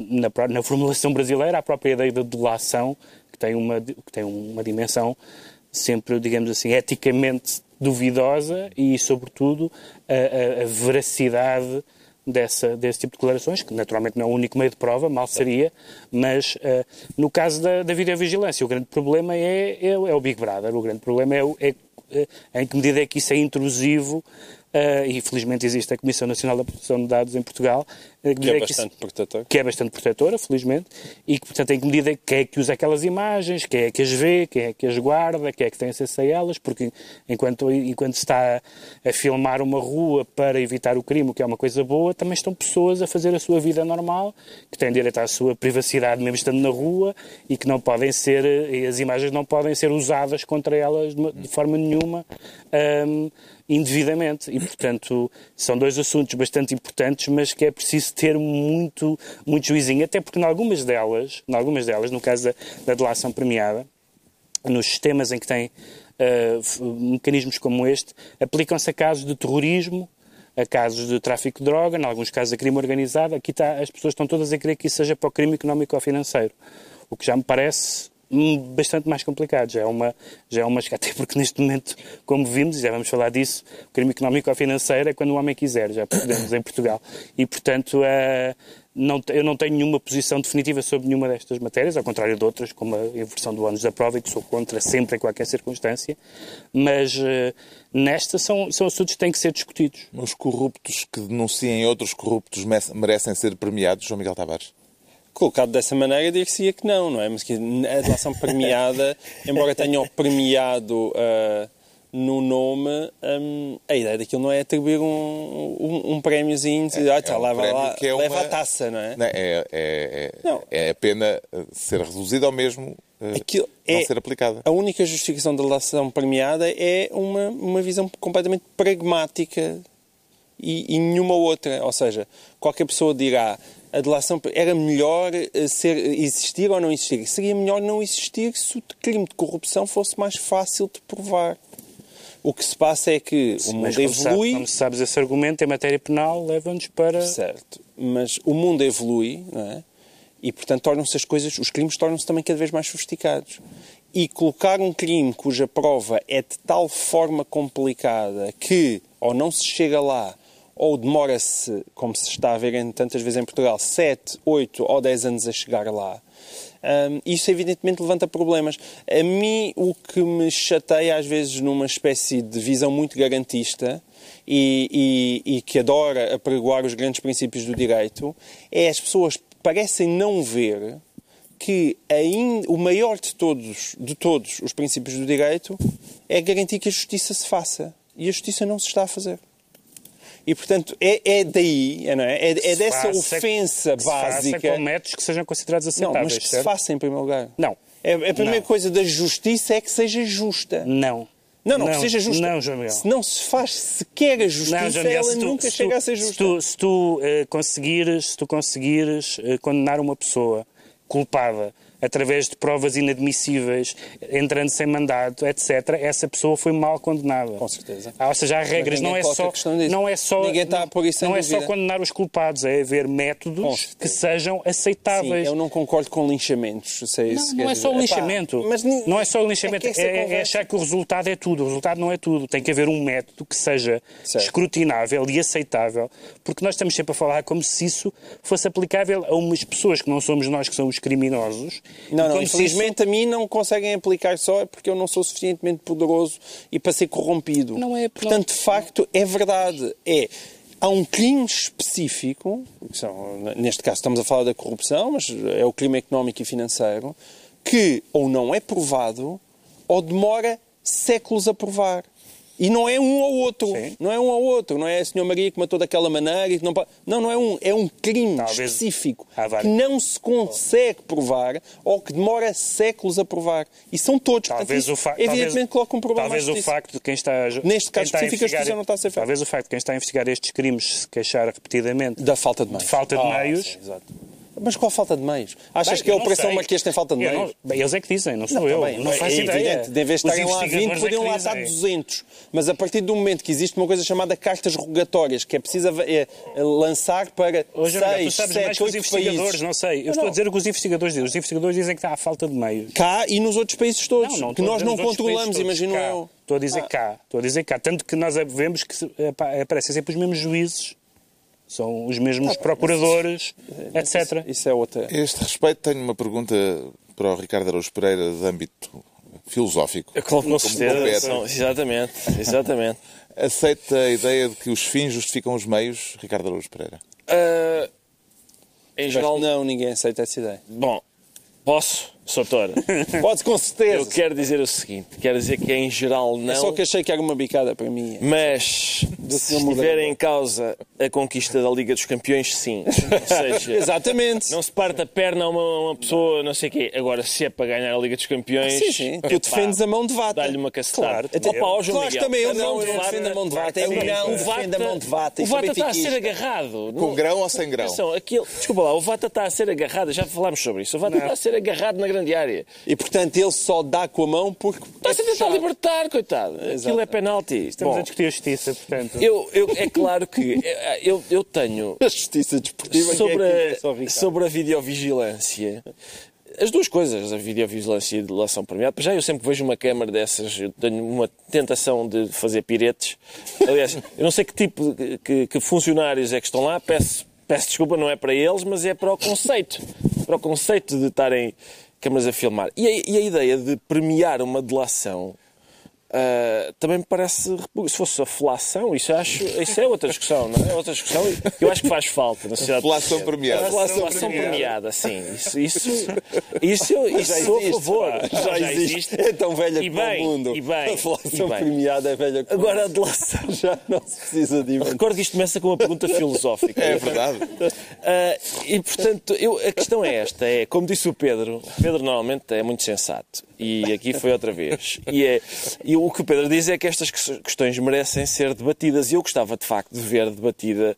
na, na formulação brasileira, a própria ideia da delação, que tem uma, que tem uma dimensão sempre, digamos assim, eticamente duvidosa e, sobretudo, a, a, a veracidade dessa, desse tipo de declarações, que naturalmente não é o único meio de prova, mal seria, mas uh, no caso da, da videovigilância, o grande problema é, é, é, o Big Brother, o grande problema é, é, é em que medida é que isso é intrusivo Uh, e felizmente existe a Comissão Nacional da Proteção de Dados em Portugal, que, é bastante que, protetora. que é bastante protetora, felizmente, e que, portanto, em que medida quem é que usa aquelas imagens, quem é que as vê, quem é que as guarda, quem é que tem acesso a elas, porque enquanto, enquanto se está a, filmar uma rua para evitar o crime, o que é uma coisa boa, também estão pessoas a fazer a sua vida normal, que têm direito à sua privacidade mesmo estando na rua e que não podem ser, e as imagens não podem ser usadas contra elas de, de forma nenhuma. Um, indevidamente. E, portanto, são dois assuntos bastante importantes, mas que é preciso ter muito, muito juizinho, até porque, em algumas delas, em algumas delas no caso da, da delação premiada, nos sistemas em que tem uh, mecanismos como este, aplicam-se a casos de terrorismo, a casos de tráfico de droga, em alguns casos a crime organizado. Aqui está, as pessoas estão todas a querer que isso seja para o crime económico ou financeiro, o que já me parece bastante mais complicado. Já é uma, já é uma até porque neste momento, como vimos, e já vamos falar disso, o crime económico ou financeiro é quando o homem quiser, já podemos em Portugal. E, portanto, uh, não, eu não tenho nenhuma posição definitiva sobre nenhuma destas matérias, ao contrário de outras, como a inversão do ônus da prova, e que sou contra sempre em qualquer circunstância, mas uh, nesta são, são assuntos que têm que ser discutidos. Os corruptos que denunciem outros corruptos merecem ser premiados, João Miguel Tavares? Colocado dessa maneira, dir-se-ia que não, não é? Mas que a delação premiada, embora tenham premiado uh, no nome, um, a ideia daquilo não é atribuir um, um, um prémiozinho de, é, ah, tá, é um leva, lá, é leva uma... a taça, não é? Não, é, é, é, não. é a pena ser reduzida ao mesmo Aquilo não é, ser aplicada. A única justificação da delação premiada é uma, uma visão completamente pragmática e, e nenhuma outra. Ou seja, qualquer pessoa dirá a delação era melhor eh, ser, existir ou não existir? Seria melhor não existir se o crime de corrupção fosse mais fácil de provar. O que se passa é que o mundo evolui. Como sabes esse argumento, em matéria penal, leva-nos para. Certo. Mas o mundo evolui, não é? E, portanto, tornam-se as coisas, os crimes tornam-se também cada vez mais sofisticados. E colocar um crime cuja prova é de tal forma complicada que ou não se chega lá ou demora-se, como se está a ver tantas vezes em Portugal, 7, 8 ou 10 anos a chegar lá. Um, isso evidentemente levanta problemas. A mim o que me chateia às vezes numa espécie de visão muito garantista e, e, e que adora apregoar os grandes princípios do direito é as pessoas parecem não ver que ainda, o maior de todos, de todos os princípios do direito é garantir que a justiça se faça. E a justiça não se está a fazer. E, portanto, é, é daí, não é? É, é dessa faça, ofensa básica. Se com métodos que sejam considerados aceitáveis. Não, mas que certo? se faça em primeiro lugar. Não. É, a primeira não. coisa da justiça é que seja justa. Não. Não, não, não, que seja justa. Não, João Miguel. Se não se faz sequer a justiça, não, Miguel, ela tu, nunca chega tu, a ser justa. Se tu, se tu, uh, conseguires, se tu conseguires uh, condenar uma pessoa culpada através de provas inadmissíveis, entrando sem mandato, etc., essa pessoa foi mal condenada. Com certeza. Ah, ou seja, há regras, não é, só, não é só. Ninguém está a pôr isso Não é só condenar os culpados, é haver métodos que sejam aceitáveis. Sim, eu não concordo com linchamentos. Sei, não, não é só o linchamento. Epá, mas não é só o linchamento. É, é, é, achar que o resultado é tudo. O resultado não é tudo. Tem que haver um método que seja certo. escrutinável e aceitável, porque nós estamos sempre a falar como se isso fosse aplicável a umas pessoas que não somos nós que são os criminosos. Não, não, Infelizmente a mim não conseguem aplicar só porque eu não sou suficientemente poderoso e para ser corrompido. Não é. Portanto, de facto, é verdade. É há um crime específico, são, neste caso estamos a falar da corrupção, mas é o crime económico e financeiro, que ou não é provado ou demora séculos a provar. E não é um ou outro. Sim. Não é um ou outro. Não é a Senhora Maria que matou daquela maneira. E não, não, não é um. É um crime Talvez específico que não se consegue provar ou que demora séculos a provar. E são todos. Talvez Portanto, o facto. Evidentemente talvez, coloca um problema Talvez o facto de quem está. Neste caso específico, a justiça não está a ser feita. Talvez o facto de quem está a investigar estes crimes se queixar repetidamente da falta de meios. De falta de ah, meios. Sim, exato mas qual falta de meios? Achas bem, que a Operação Marquês tem falta de meios? Não, bem, eles é que dizem, não sou não, eu. Bem, não é faço é ideia. Evidente, de vez estarem lá 20, podiam lá estar 200. Mas a partir do momento que existe uma coisa chamada cartas rogatórias, que é preciso é, lançar para Hoje, 6, tu sabes 7, mais que os investigadores, países. não sei. Eu não, estou não. a dizer o que os investigadores dizem. Os investigadores dizem que há falta de meios. Cá e nos outros países todos, que nós não controlamos, imagino eu. Estou a dizer ah. cá, estou a dizer cá. Tanto que nós vemos que aparecem sempre os mesmos juízes são os mesmos ah, procuradores, isso, etc. Isso, isso é outra. A este respeito, tenho uma pergunta para o Ricardo Araújo Pereira de âmbito filosófico. Com, com certeza, exatamente, exatamente. Aceita a ideia de que os fins justificam os meios, Ricardo Araújo Pereira? Uh, em geral, não, ninguém aceita essa ideia. Bom, posso? Soutora. Pode com certeza. Eu quero dizer o seguinte: quero dizer que em geral não. É só que achei que era uma bicada para mim. Mas se estiver em causa a conquista da Liga dos Campeões, sim. Ou seja, Exatamente. Não se parte a perna a uma, uma, pessoa, não sei o quê. Agora, se é para ganhar a Liga dos Campeões. sim, sim. Tu defendes a mão de vata. Dá-lhe uma cacetada. Claro, Opa, ó, João claro também eu não, eu defendo a mão de vata. Eu não defendo a mão de vata. O vata está a ser agarrado. Com grão ou sem grão? Desculpa lá, o vata está a ser agarrado. Já falámos sobre isso. O vata está a ser agarrado na grande área. E portanto ele só dá com a mão porque. Está-se a tentar libertar, coitado. Exato. Aquilo é penalti. Estamos Bom, a discutir a justiça, portanto. Eu, eu, é claro que eu, eu tenho. A justiça desportiva sobre, é a, sobre a videovigilância. As duas coisas, a videovigilância e a delação premiada. Já eu sempre vejo uma câmara dessas, eu tenho uma tentação de fazer piretes. Aliás, eu não sei que tipo, de, que, que funcionários é que estão lá, peço, peço desculpa, não é para eles, mas é para o conceito. Para o conceito de estarem câmaras a filmar. E a, e a ideia de premiar uma delação Uh, também me parece. Se fosse a felação, isso, acho, isso é outra discussão, não é? é outra discussão eu acho que faz falta na sociedade. Premiada. A felação premiada, sim. Isso, isso, isso, eu isso sou a favor. Já, já existe. existe. É tão velha e bem, como o mundo. E bem, premiada é velha como Agora a delação. Já não se precisa de inventar. Recordo que isto começa com uma pergunta filosófica. É verdade. Uh, e portanto, eu, a questão é esta: é, como disse o Pedro, Pedro normalmente é muito sensato. E aqui foi outra vez. E, é, e o que o Pedro diz é que estas questões merecem ser debatidas. E eu gostava, de facto, de ver debatida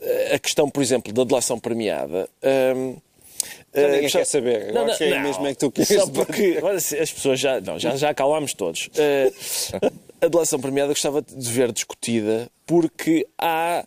eh, a questão, por exemplo, da delação premiada. Um, já ninguém uh, quer saber. Não, não, é mesmo é que tu queres Só porque agora, as pessoas já, não, já, já acalmámos todos. Uh, a delação premiada gostava de ver discutida porque há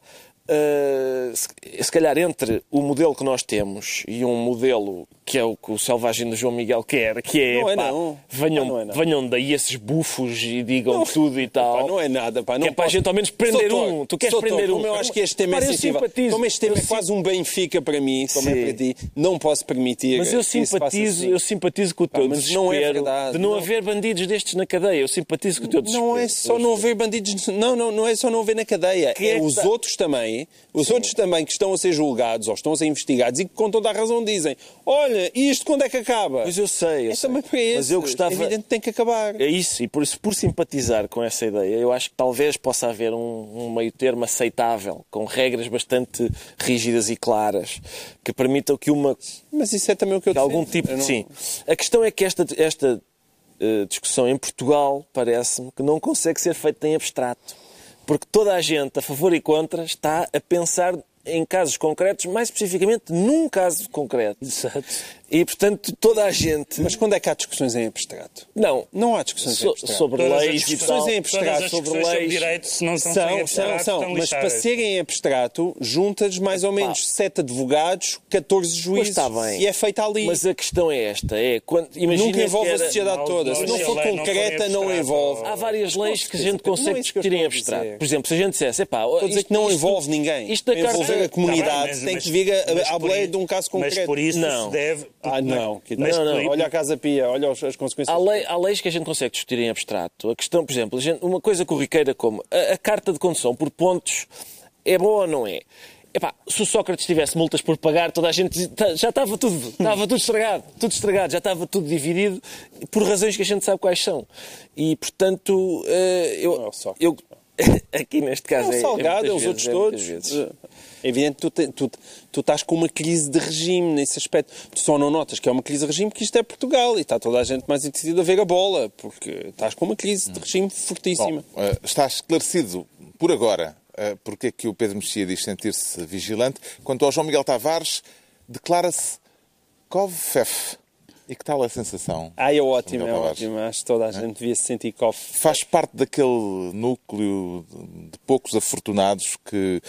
Uh, se, se, calhar entre o modelo que nós temos e um modelo que é o que o selvagem do João Miguel quer, que é, não é pá, não. Venham, não é não. venham daí esses bufos e digam não. tudo e tal. Pá, não é nada, pá. Não que é para a gente ao menos prender um. Tu queres prender um. Eu acho que este tema é sensível. Como este tema é quase um Benfica para mim, como Sim. é para ti, não posso permitir. Mas eu simpatizo, assim. eu simpatizo com o teu pá, desespero não é verdade, de não, haver bandidos destes na cadeia. Eu simpatizo com o teu desespero. Não é só não haver bandidos, não, não, não é só não haver na cadeia. É, é os outros também, os outros também que estão a ser julgados ou estão a ser investigados e que com toda a razão dizem, olha, isto quando é que acaba. Mas eu sei. Eu é sei. também para esse. Mas eu gostava... É evidente que tem que acabar. É isso, e por, isso, por simpatizar com essa ideia, eu acho que talvez possa haver um, um meio termo aceitável, com regras bastante rígidas e claras, que permitam que uma... Mas isso é também o que eu que algum tipo não... Sim. A questão é que esta, esta uh, discussão em Portugal, parece-me, que não consegue ser feita em abstrato. Porque toda a gente, a favor e contra, está a pensar em casos concretos, mais especificamente num caso concreto. Exato. E, portanto, toda a gente... Mas quando é que há discussões em abstrato? Não. Não há discussões so, em abstrato. Sobre todas leis as discussões em abstrato sobre leis... Sobre direito, se não são, são, são, são. Mas para serem em abstrato, juntas mais ou menos sete advogados, 14 juízes está bem. e é feita ali. Mas a questão é esta, é... Quando, Nunca envolve era... a sociedade toda. Se não for concreta, não, envolve. Há várias leis que a gente consegue discutir em abstrato. Por exemplo, se a gente dissesse, epá... Dizer que não envolve ninguém. Isto envolver a comunidade tem que vir à boleia de um caso concreto. Mas por isso deve... Ah, não. Não, não. Olha a Casa Pia, olha as consequências. Há, lei, há leis que a gente consegue discutir em abstrato. A questão, por exemplo, gente, uma coisa corriqueira como a, a carta de condução por pontos é bom ou não é? Epá, se o Sócrates tivesse multas por pagar, toda a gente tá, já estava tudo, estava tudo estragado, tudo estragado, já estava tudo dividido por razões que a gente sabe quais são. E portanto, eh, eu, eu aqui neste caso é, o Salgado, é, é os outros é todos. É evidente que tu, te, tu, tu estás com uma crise de regime nesse aspecto. Tu só não notas que é uma crise de regime porque isto é Portugal e está toda a gente mais decidida a ver a bola, porque estás com uma crise de regime fortíssima. Bom, uh, está esclarecido por agora uh, porque é que o Pedro Mexia diz sentir-se vigilante. Quanto ao João Miguel Tavares, declara-se COVFEF. E que tal a sensação? Ah, é ótimo, é ótimo. Acho que toda a gente devia se sentir COF. Faz parte daquele núcleo de poucos afortunados que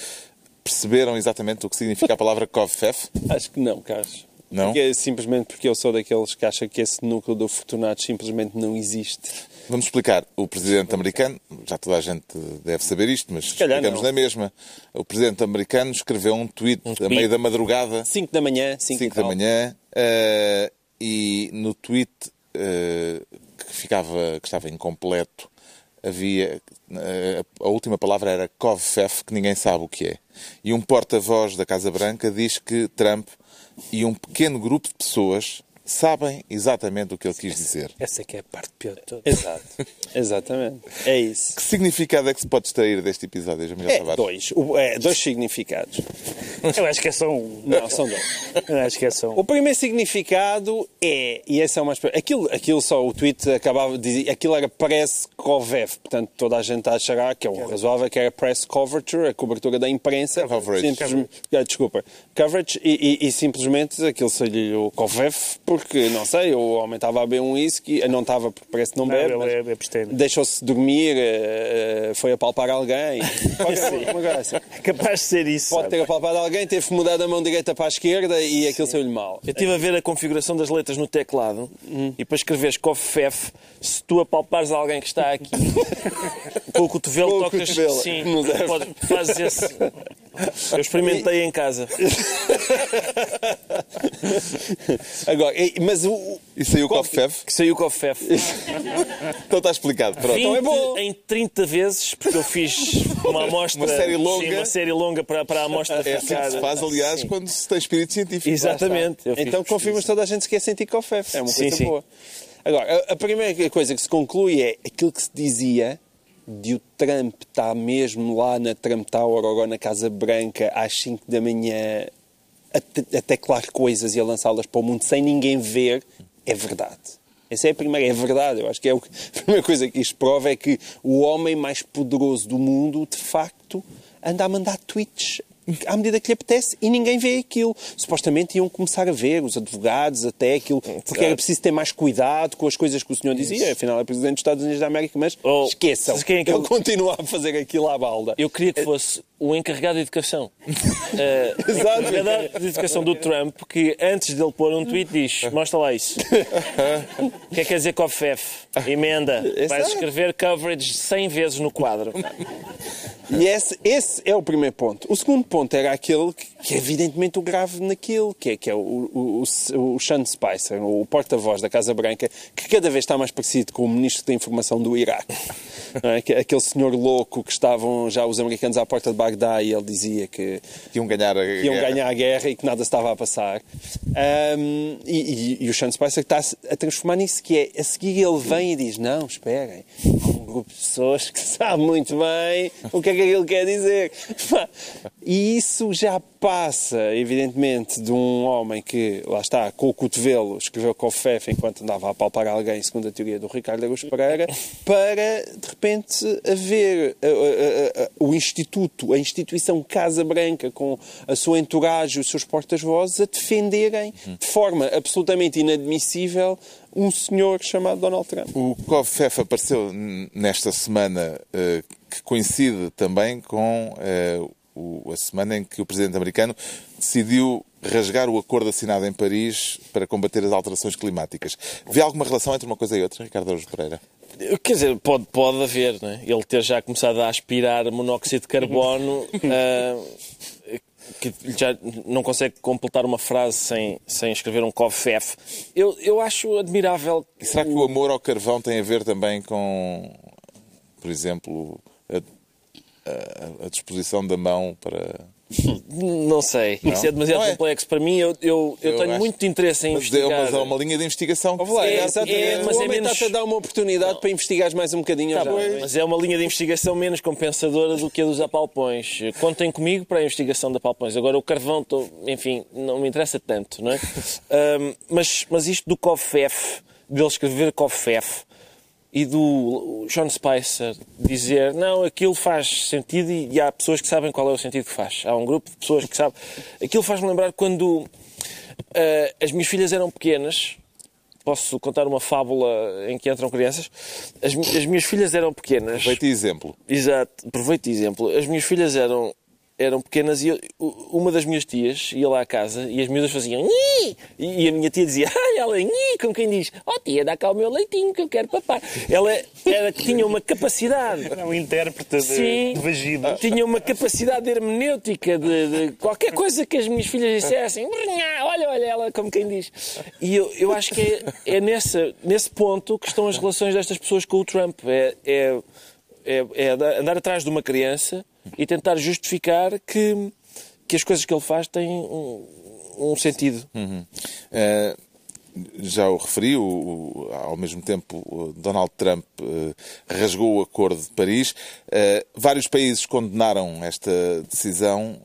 perceberam exatamente o que significa a palavra COVFEF? Acho que não, Carlos. Não? Porque, é simplesmente porque eu sou daqueles que acham que esse núcleo de afortunados simplesmente não existe. Vamos explicar. O presidente americano, já toda a gente deve saber isto, mas explicamos na mesma. O presidente americano escreveu um tweet, um tweet. a meio da madrugada. 5 da manhã. 5 da manhã. Uh, e no tweet uh, que, ficava, que estava incompleto havia uh, a última palavra era COVFEF, que ninguém sabe o que é. E um porta-voz da Casa Branca diz que Trump e um pequeno grupo de pessoas sabem exatamente o que ele quis dizer. Essa é que é a parte pior de todas. Exato. Exatamente. É isso. Que significado é que se pode extrair deste episódio, Jamil é, Tavares? Dois. É, dois significados. Eu acho que é só um. Não, são dois. Eu acho que é só um. O primeiro significado é, e esse é o mais... Aquilo, aquilo só, o tweet acabava de dizer, aquilo era press covev, portanto toda a gente achará que é o razoável, que era press coverture, a cobertura da imprensa. Coverage. Simples, ah, desculpa. Coverage, e, e, e simplesmente aquilo saiu o covev, porque, não sei, o homem estava a beber um whisky, não estava porque parece que não bebe, não, é, é deixou-se dormir, eh, foi apalpar alguém. Pode ser. É capaz de ser isso. Pode ter apalpado alguém, teve que mudar da mão direita para a esquerda e aquilo saiu-lhe mal. Eu estive a ver a configuração das letras no teclado hum. e para escreveres COFEF, se tu apalpares alguém que está aqui com o cotovelo, com tocas. Cotovelo. Sim, pode, fazes esse. Eu experimentei em casa. Agora, mas o. E saiu o COFEF? Que saiu o COFEF. então está explicado. Pronto. 20 então é bom. Em 30 vezes, porque eu fiz uma amostra. uma série longa. Sim, uma série longa para, para a amostra É assim que se faz, aliás, sim. quando se tem espírito científico. Exatamente. Então confirmas toda a gente que é sentir COFEF. É uma coisa sim, boa. Agora, a, a primeira coisa que se conclui é aquilo que se dizia de o Trump estar mesmo lá na Trump Tower ou na Casa Branca às 5 da manhã a, a teclar coisas e a lançá-las para o mundo sem ninguém ver, é verdade. Essa é a primeira, é verdade. Eu acho que é a primeira coisa que isto prova é que o homem mais poderoso do mundo, de facto, anda a mandar tweets à medida que lhe apetece e ninguém vê aquilo. Supostamente iam começar a ver, os advogados, até aquilo, porque era preciso ter mais cuidado com as coisas que o senhor dizia. Isso. Afinal, é Presidente dos Estados Unidos da América, mas oh, esqueçam. Quem é que ele continua a fazer aquilo à balda. Eu queria que fosse o encarregado de educação. uh, Exato. O encarregado de educação do Trump, que antes dele pôr um tweet diz: mostra lá isso. O que é que quer dizer COFEF? Emenda. Vais escrever coverage 100 vezes no quadro. E esse, esse é o primeiro ponto. O segundo ponto era aquele que, que é evidentemente o grave naquilo, que é, que é o, o, o, o Sean Spicer, o porta-voz da Casa Branca, que cada vez está mais parecido com o Ministro da Informação do Iraque. É? Aquele senhor louco que estavam já os americanos à porta de Bagdá e ele dizia que, que iam, ganhar a, que iam guerra. ganhar a guerra e que nada estava a passar. Um, e, e, e, o Sean Spicer está a transformar nisso, que é, a seguir ele vem e diz, não, esperem, há um grupo de pessoas que sabe muito bem o que é que aquilo quer dizer. E isso já passa, evidentemente, de um homem que, lá está, com o cotovelo, escreveu com o FEF enquanto andava a palpar alguém, segundo a teoria do Ricardo Augusto Pereira, para, de repente, haver o Instituto, a instituição Casa Branca, com a sua entourage, os seus portas-vozes, a defenderem de forma absolutamente inadmissível um senhor chamado Donald Trump. O COFEF apareceu nesta semana uh, que coincide também com o, a semana em que o presidente americano decidiu rasgar o acordo assinado em Paris para combater as alterações climáticas. Vê alguma relação entre uma coisa e outra, Ricardo Araújo Pereira? Quer dizer, pode, pode haver, é? ele ter já começado a aspirar monóxido de carbono, uh, que já não consegue completar uma frase sem, sem escrever um COFEF. Eu, eu acho admirável. E será que o amor ao carvão tem a ver também com, por exemplo, a a, a disposição da mão para não sei. Não? Isso é demasiado é. complexo para mim. Eu, eu, eu, eu tenho acho... muito interesse em mas investigar. Mas é uma linha de investigação. Que é, é, é, mas é menos... está-te a dar uma oportunidade não. para investigares mais um bocadinho. Tá, mas é uma linha de investigação menos compensadora do que a dos apalpões. Contem comigo para a investigação de apalpões. Agora, o carvão, tô, enfim, não me interessa tanto, não é? um, mas, mas isto do COFEF, dele escrever COFEF, e do John Spicer dizer não, aquilo faz sentido e, e, há pessoas que sabem qual é o sentido que faz. Há um grupo de pessoas que sabem. Aquilo faz-me lembrar quando uh, as minhas filhas eram pequenas. Posso contar uma fábula em que entram crianças? As, as minhas filhas eram pequenas. Aproveite exemplo. Exato, aproveite exemplo. As minhas filhas eram eram pequenas e eu, uma das minhas tias ia lá à casa e as miúdas faziam Nhi! e a minha tia dizia, ai, ela como quem diz, ó oh, tia, dá cá o meu leitinho que eu quero papar. Ela era, tinha uma capacidade. Era um intérprete de, Sim, de vagido. Tinha uma capacidade hermenêutica de, de, qualquer coisa que as minhas filhas dissessem, olha, olha, ela como quem diz. E eu, eu acho que é, é nessa, nesse ponto que estão as relações destas pessoas com o Trump. É, é, é, é andar atrás de uma criança e tentar justificar que, que as coisas que ele faz têm um, um sentido. Uhum. Uh, já o referi, o, o, ao mesmo tempo Donald Trump uh, rasgou o Acordo de Paris. Uh, vários países condenaram esta decisão.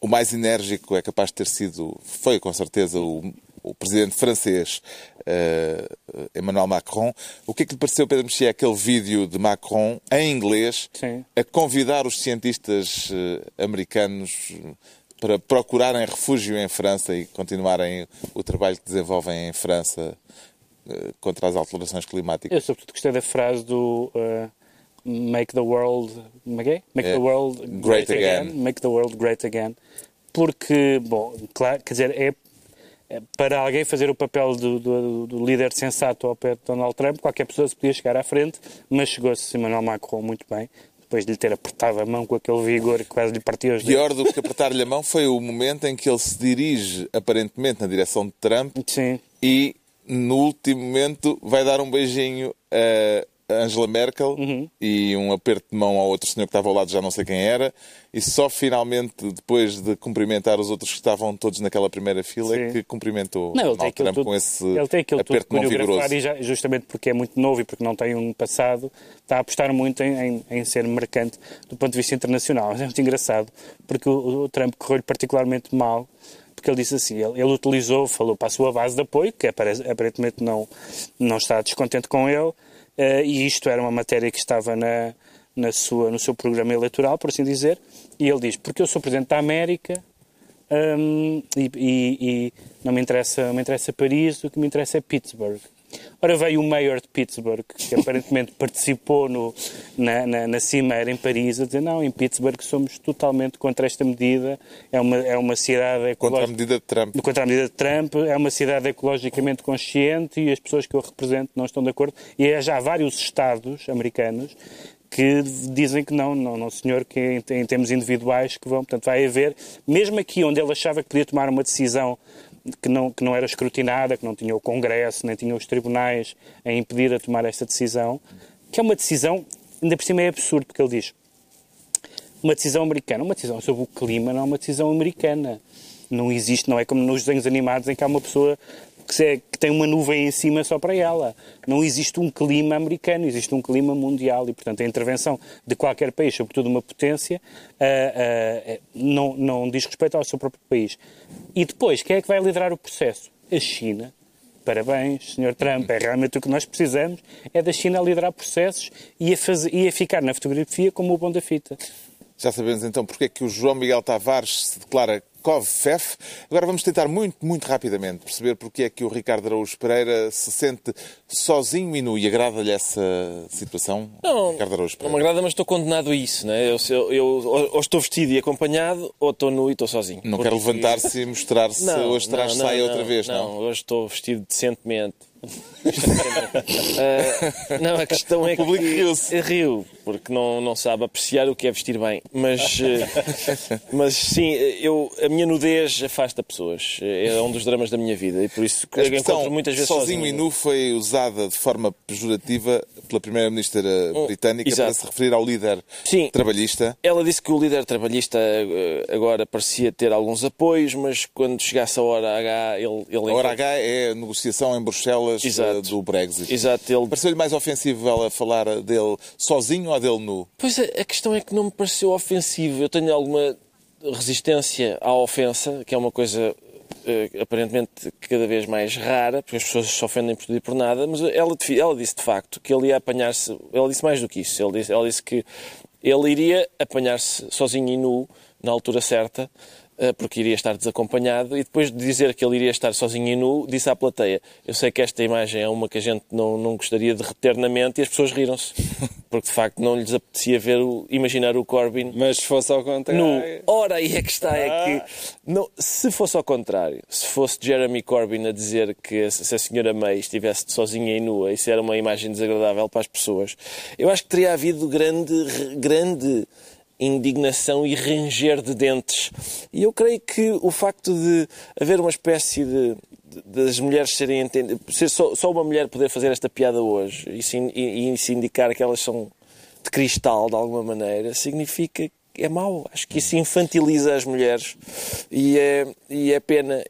o mais enérgico é capaz de ter sido, foi com certeza, o, o presidente francês uh, Emmanuel Macron. O que é que lhe pareceu, Pedro Mexia, aquele vídeo de Macron em inglês Sim. a convidar os cientistas uh, americanos para procurarem refúgio em França e continuarem o trabalho que desenvolvem em França uh, contra as alterações climáticas? Eu, sobretudo, gostei da frase do. Make the world. Make é? the world great, great again. again. Make the world great again. Porque, bom, claro, quer dizer, é é, para alguém fazer o papel do, do, do, líder sensato ao pé de Donald Trump, qualquer pessoa se podia chegar à frente, mas chegou-se Emmanuel Macron muito bem, depois de lhe ter apertado a mão com aquele vigor que quase lhe partiu os dedos. Pior do que apertar-lhe a mão foi o momento em que ele se dirige, aparentemente, na direção de Trump Sim. e, no último momento, vai dar um beijinho a Angela Merkel uhum. e um aperto de mão ao outro senhor que estava ao lado, já não sei quem era, e só finalmente, depois de cumprimentar os outros que estavam todos naquela primeira fila, é que cumprimentou não, ele tem Trump tudo, com esse ele tem aquele aperto de mão vigoroso. E já, justamente porque é muito novo e porque não tem um passado, está a apostar muito em, em, em ser mercante do ponto de vista internacional. É muito engraçado, porque o, o Trump correu-lhe particularmente mal porque ele disse assim, ele, ele, utilizou, falou para a sua base de apoio, que aparentemente não, não está descontente com ele, e isto era uma matéria que estava na, na sua, no seu programa eleitoral, por assim dizer, e ele diz, porque eu sou Presidente da América um, e, e, e, não me interessa, me interessa Paris, o que me interessa é Pittsburgh. Ora, veio o mayor de Pittsburgh, que aparentemente participou no, na, na, na, cimeira em Paris, a dizer não, em Pittsburgh somos totalmente contra esta medida, é uma, é uma cidade... Contra a medida de Trump. Contra a medida de Trump, é uma cidade ecologicamente consciente e as pessoas que eu represento não estão de acordo. E há já vários estados americanos que dizem que não, não, não senhor, que em, em termos individuais que vão, portanto vai haver, mesmo aqui onde ele achava que podia tomar uma decisão que não, que não era escrutinada, que não tinha o Congresso, nem tinha os tribunais a impedir a tomar esta decisão, que é uma decisão, ainda por cima é absurdo, porque ele diz uma decisão americana, uma decisão sobre o clima não é uma decisão americana. Não existe, não é como nos desenhos animados em que há uma pessoa que, é, que tem uma nuvem em cima só para ela. Não existe um clima americano, existe um clima mundial e, portanto, a intervenção de qualquer país, sobretudo uma potência, uh, uh, não, não diz respeito ao seu próprio país. E depois, quem é que vai liderar o processo? A China. Parabéns, Sr. Trump, é realmente o que nós precisamos, é da China a liderar processos e a, fazer, e a ficar na fotografia como o bom da fita. Já sabemos então porque é que o João Miguel Tavares se declara COVFEF. Agora vamos tentar muito, muito rapidamente perceber porque é que o Ricardo Araújo Pereira se sente sozinho e nu. E agrada-lhe essa situação, não, Ricardo Araújo Pereira? Não me agrada, mas estou condenado a isso. Né? Eu, eu, eu, ou estou vestido e acompanhado, ou estou nu e estou sozinho. Não porque... quer levantar-se e mostrar-se. Hoje traz saia outra vez, não? Não, hoje estou vestido decentemente uh, não, a questão é que. O público riu-se. Riu, porque não, não sabe apreciar o que é vestir bem. Mas, uh, mas sim, eu, a minha nudez afasta pessoas. É um dos dramas da minha vida e por isso que encontro muitas vezes sozinho. Sozinho e nu foi usada de forma pejorativa pela Primeira-Ministra oh, britânica Exato. para se referir ao líder sim, trabalhista. Ela disse que o líder trabalhista eh, agora parecia ter alguns apoios, mas quando chegasse a hora H, ele. ele a hora H é a negociação em Bruxelas eh, Exato. do Brexit. Exato. Ele... Pareceu-lhe mais ofensivo ela falar dele sozinho ou dele nu? Pois a, a questão é que não me pareceu ofensivo. Eu tenho alguma resistência à ofensa, que é uma coisa uh, aparentemente cada vez mais rara, porque as pessoas se ofendem por tudo e por nada, mas ela, ela disse de facto que ele ia apanhar-se. Ela disse mais do que isso. Ela disse, ela disse que ele iria apanhar-se sozinho e nu na altura certa eh, porque iria estar desacompanhado, e depois de dizer que ele iria estar sozinho e nu, disse à plateia: Eu sei que esta imagem é uma que a gente não, não gostaria de reter na mente, e as pessoas riram-se, porque de facto não lhes apetecia ver o, imaginar o Corbyn. Mas se fosse ao contrário. Nu. Ora, aí é que está: é que ah. não, se fosse ao contrário, se fosse Jeremy Corbyn a dizer que se a senhora May estivesse sozinha e nua, isso era uma imagem desagradável para as pessoas, eu acho que teria havido grande, grande indignação e ranger de dentes. E eu creio que o facto de haver uma espécie de, das mulheres serem entendidas, ser só, só, uma mulher poder fazer esta piada hoje e se, e, e se indicar que elas são de cristal de alguma maneira, significa que é mau. Acho que isso infantiliza as mulheres e é, e é pena.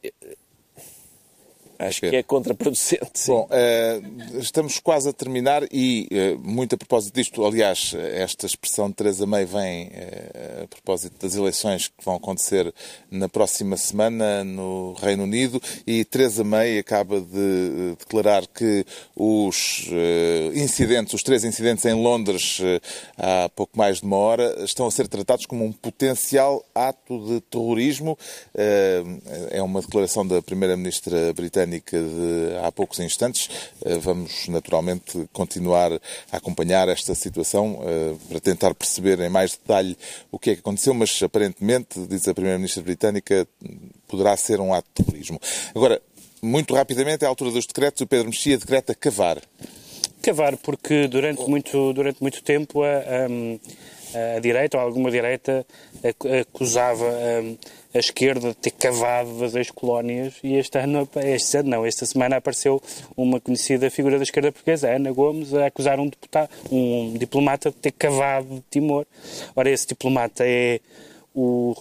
Acho que é contraproducente. Sim. Bom, uh, estamos quase a terminar e, uh, muito a propósito disto, aliás, esta expressão de Teresa May vem uh, a propósito das eleições que vão acontecer na próxima semana no Reino Unido e Teresa May acaba de declarar que os incidentes, os três incidentes em Londres há pouco mais de uma hora, estão a ser tratados como um potencial ato de terrorismo. É uma declaração da Primeira-Ministra britânica britânica de há poucos instantes. Eh, vamos, naturalmente, continuar a acompanhar esta situação eh, para tentar perceber em mais detalhe o que é que aconteceu, mas aparentemente, diz a Primeira-Ministra britânica, poderá ser um ato de terrorismo. Agora, muito rapidamente, à altura dos decretos, o Pedro Mexia decreta cavar. Cavar, porque durante muito, durante muito tempo a, a, a direita, ou alguma direita, acusava a esquerda ter cavado das ex-colónias e este ano, este ano não, esta semana apareceu uma conhecida figura da esquerda portuguesa, Ana Gomes, a acusar um, deputado, um diplomata de ter cavado Timor. Ora, esse diplomata é o,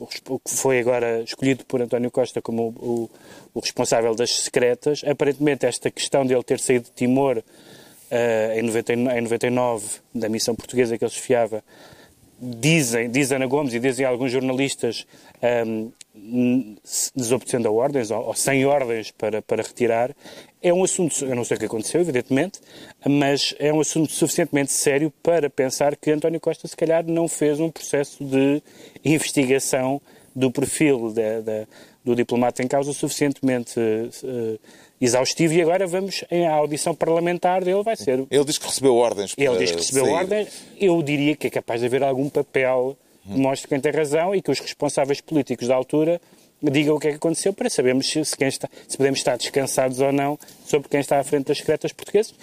que foi agora escolhido por António Costa como o, o, responsável das secretas. Aparentemente, esta questão de ele ter saído de Timor uh, em, 99, em 99, da missão portuguesa que ele esfiava, dizem, diz Ana Gomes e dizem alguns jornalistas, um, desobedecendo a ordens ou, ou, sem ordens para, para retirar, é um assunto, eu não sei o que aconteceu, evidentemente, mas é um assunto suficientemente sério para pensar que António Costa, se calhar, não fez um processo de investigação do perfil de, de, do diplomata em causa suficientemente uh, exaustivo e agora vamos em audição parlamentar dele vai ser. Ele diz que recebeu ordens. Ele diz que recebeu sair. ordens. Eu diria que é capaz de haver algum papel mostre quem tem razão e que os responsáveis políticos da altura digam o que é que aconteceu para sabermos se, se, está, se podemos estar descansados ou não sobre quem está à frente das secretas portuguesas.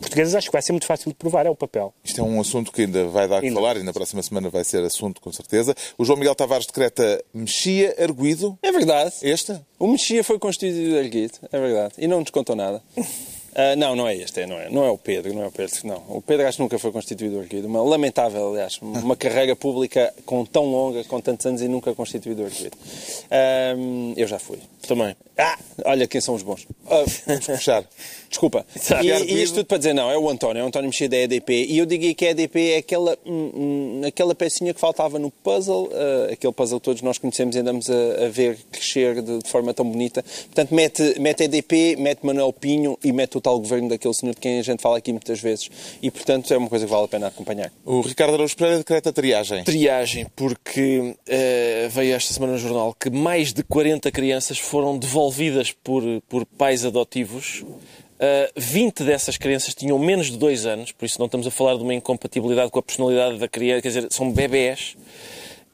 Portuguesas acho que vai ser muito fácil de provar, é o papel. Isto é um assunto que ainda vai dar que falar e na próxima semana vai ser assunto, com certeza. O João Miguel Tavares decreta Mexia arguido. É verdade. Este? O Mexia foi constituído erguido, é verdade. E não nos contou nada. Uh, não, não é este, é, não, é, não é o Pedro, não é o Pedro, não. O Pedro acho que nunca foi constituído arquivo. Uma lamentável, aliás, uma carreira pública com tão longa, com tantos anos e nunca constituído arquivo. Uh, eu já fui. Também. Ah, olha quem são os bons. Uh, puxar. Desculpa. E, e, isto tudo para dizer, não, é o António, é o António Mexia da EDP. E eu digo que a EDP é aquela, hum, hum, aquela pecinha que faltava no puzzle, uh, aquele puzzle que todos nós conhecemos e andamos a, a ver crescer de, de, forma tão bonita. Portanto, mete, mete EDP, mete Manuel Pinho e mete o tal governo daquele senhor de quem a gente fala aqui muitas vezes. E, portanto, é uma coisa que vale a pena acompanhar. O Ricardo Araújo Pereira decreta triagem. Triagem, porque uh, veio esta semana no jornal que mais de 40 crianças foram devolvidas por, por pais adotivos Uh, ah, 20 dessas crianças tinham menos de 2 anos, por isso não estamos a falar de uma incompatibilidade com a personalidade da criança, quer dizer, são bebés.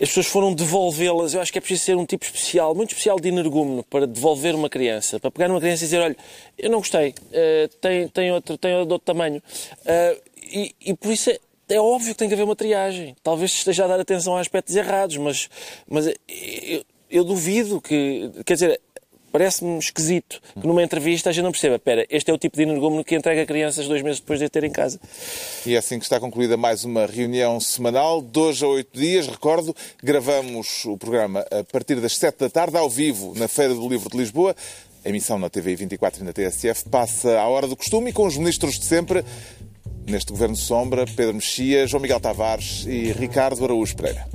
As pessoas foram devolvê-las. Eu acho que é preciso ser um tipo especial, muito especial de energúmeno para devolver uma criança, para pegar uma criança e dizer, olha, eu não gostei, uh, tem, tem, outro, tem outro tamanho. Uh, e, e por isso é, é óbvio que tem que haver uma triagem. Talvez esteja a dar atenção a aspectos errados, mas, mas eu, eu duvido que. Quer dizer, parece-me esquisito que numa entrevista a gente não perceba, espera, este é o tipo de energúmeno que entrega crianças dois meses depois de ter em casa. E é assim que está concluída mais uma reunião semanal, dois a oito dias, recordo, gravamos o programa a partir das sete da tarde, ao vivo, na Feira do Livro de Lisboa. A emissão na TV 24 e na TSF passa à hora do costume e com os ministros de sempre, neste Governo Sombra, Pedro Mexia, João Miguel Tavares e Ricardo Araújo Pereira.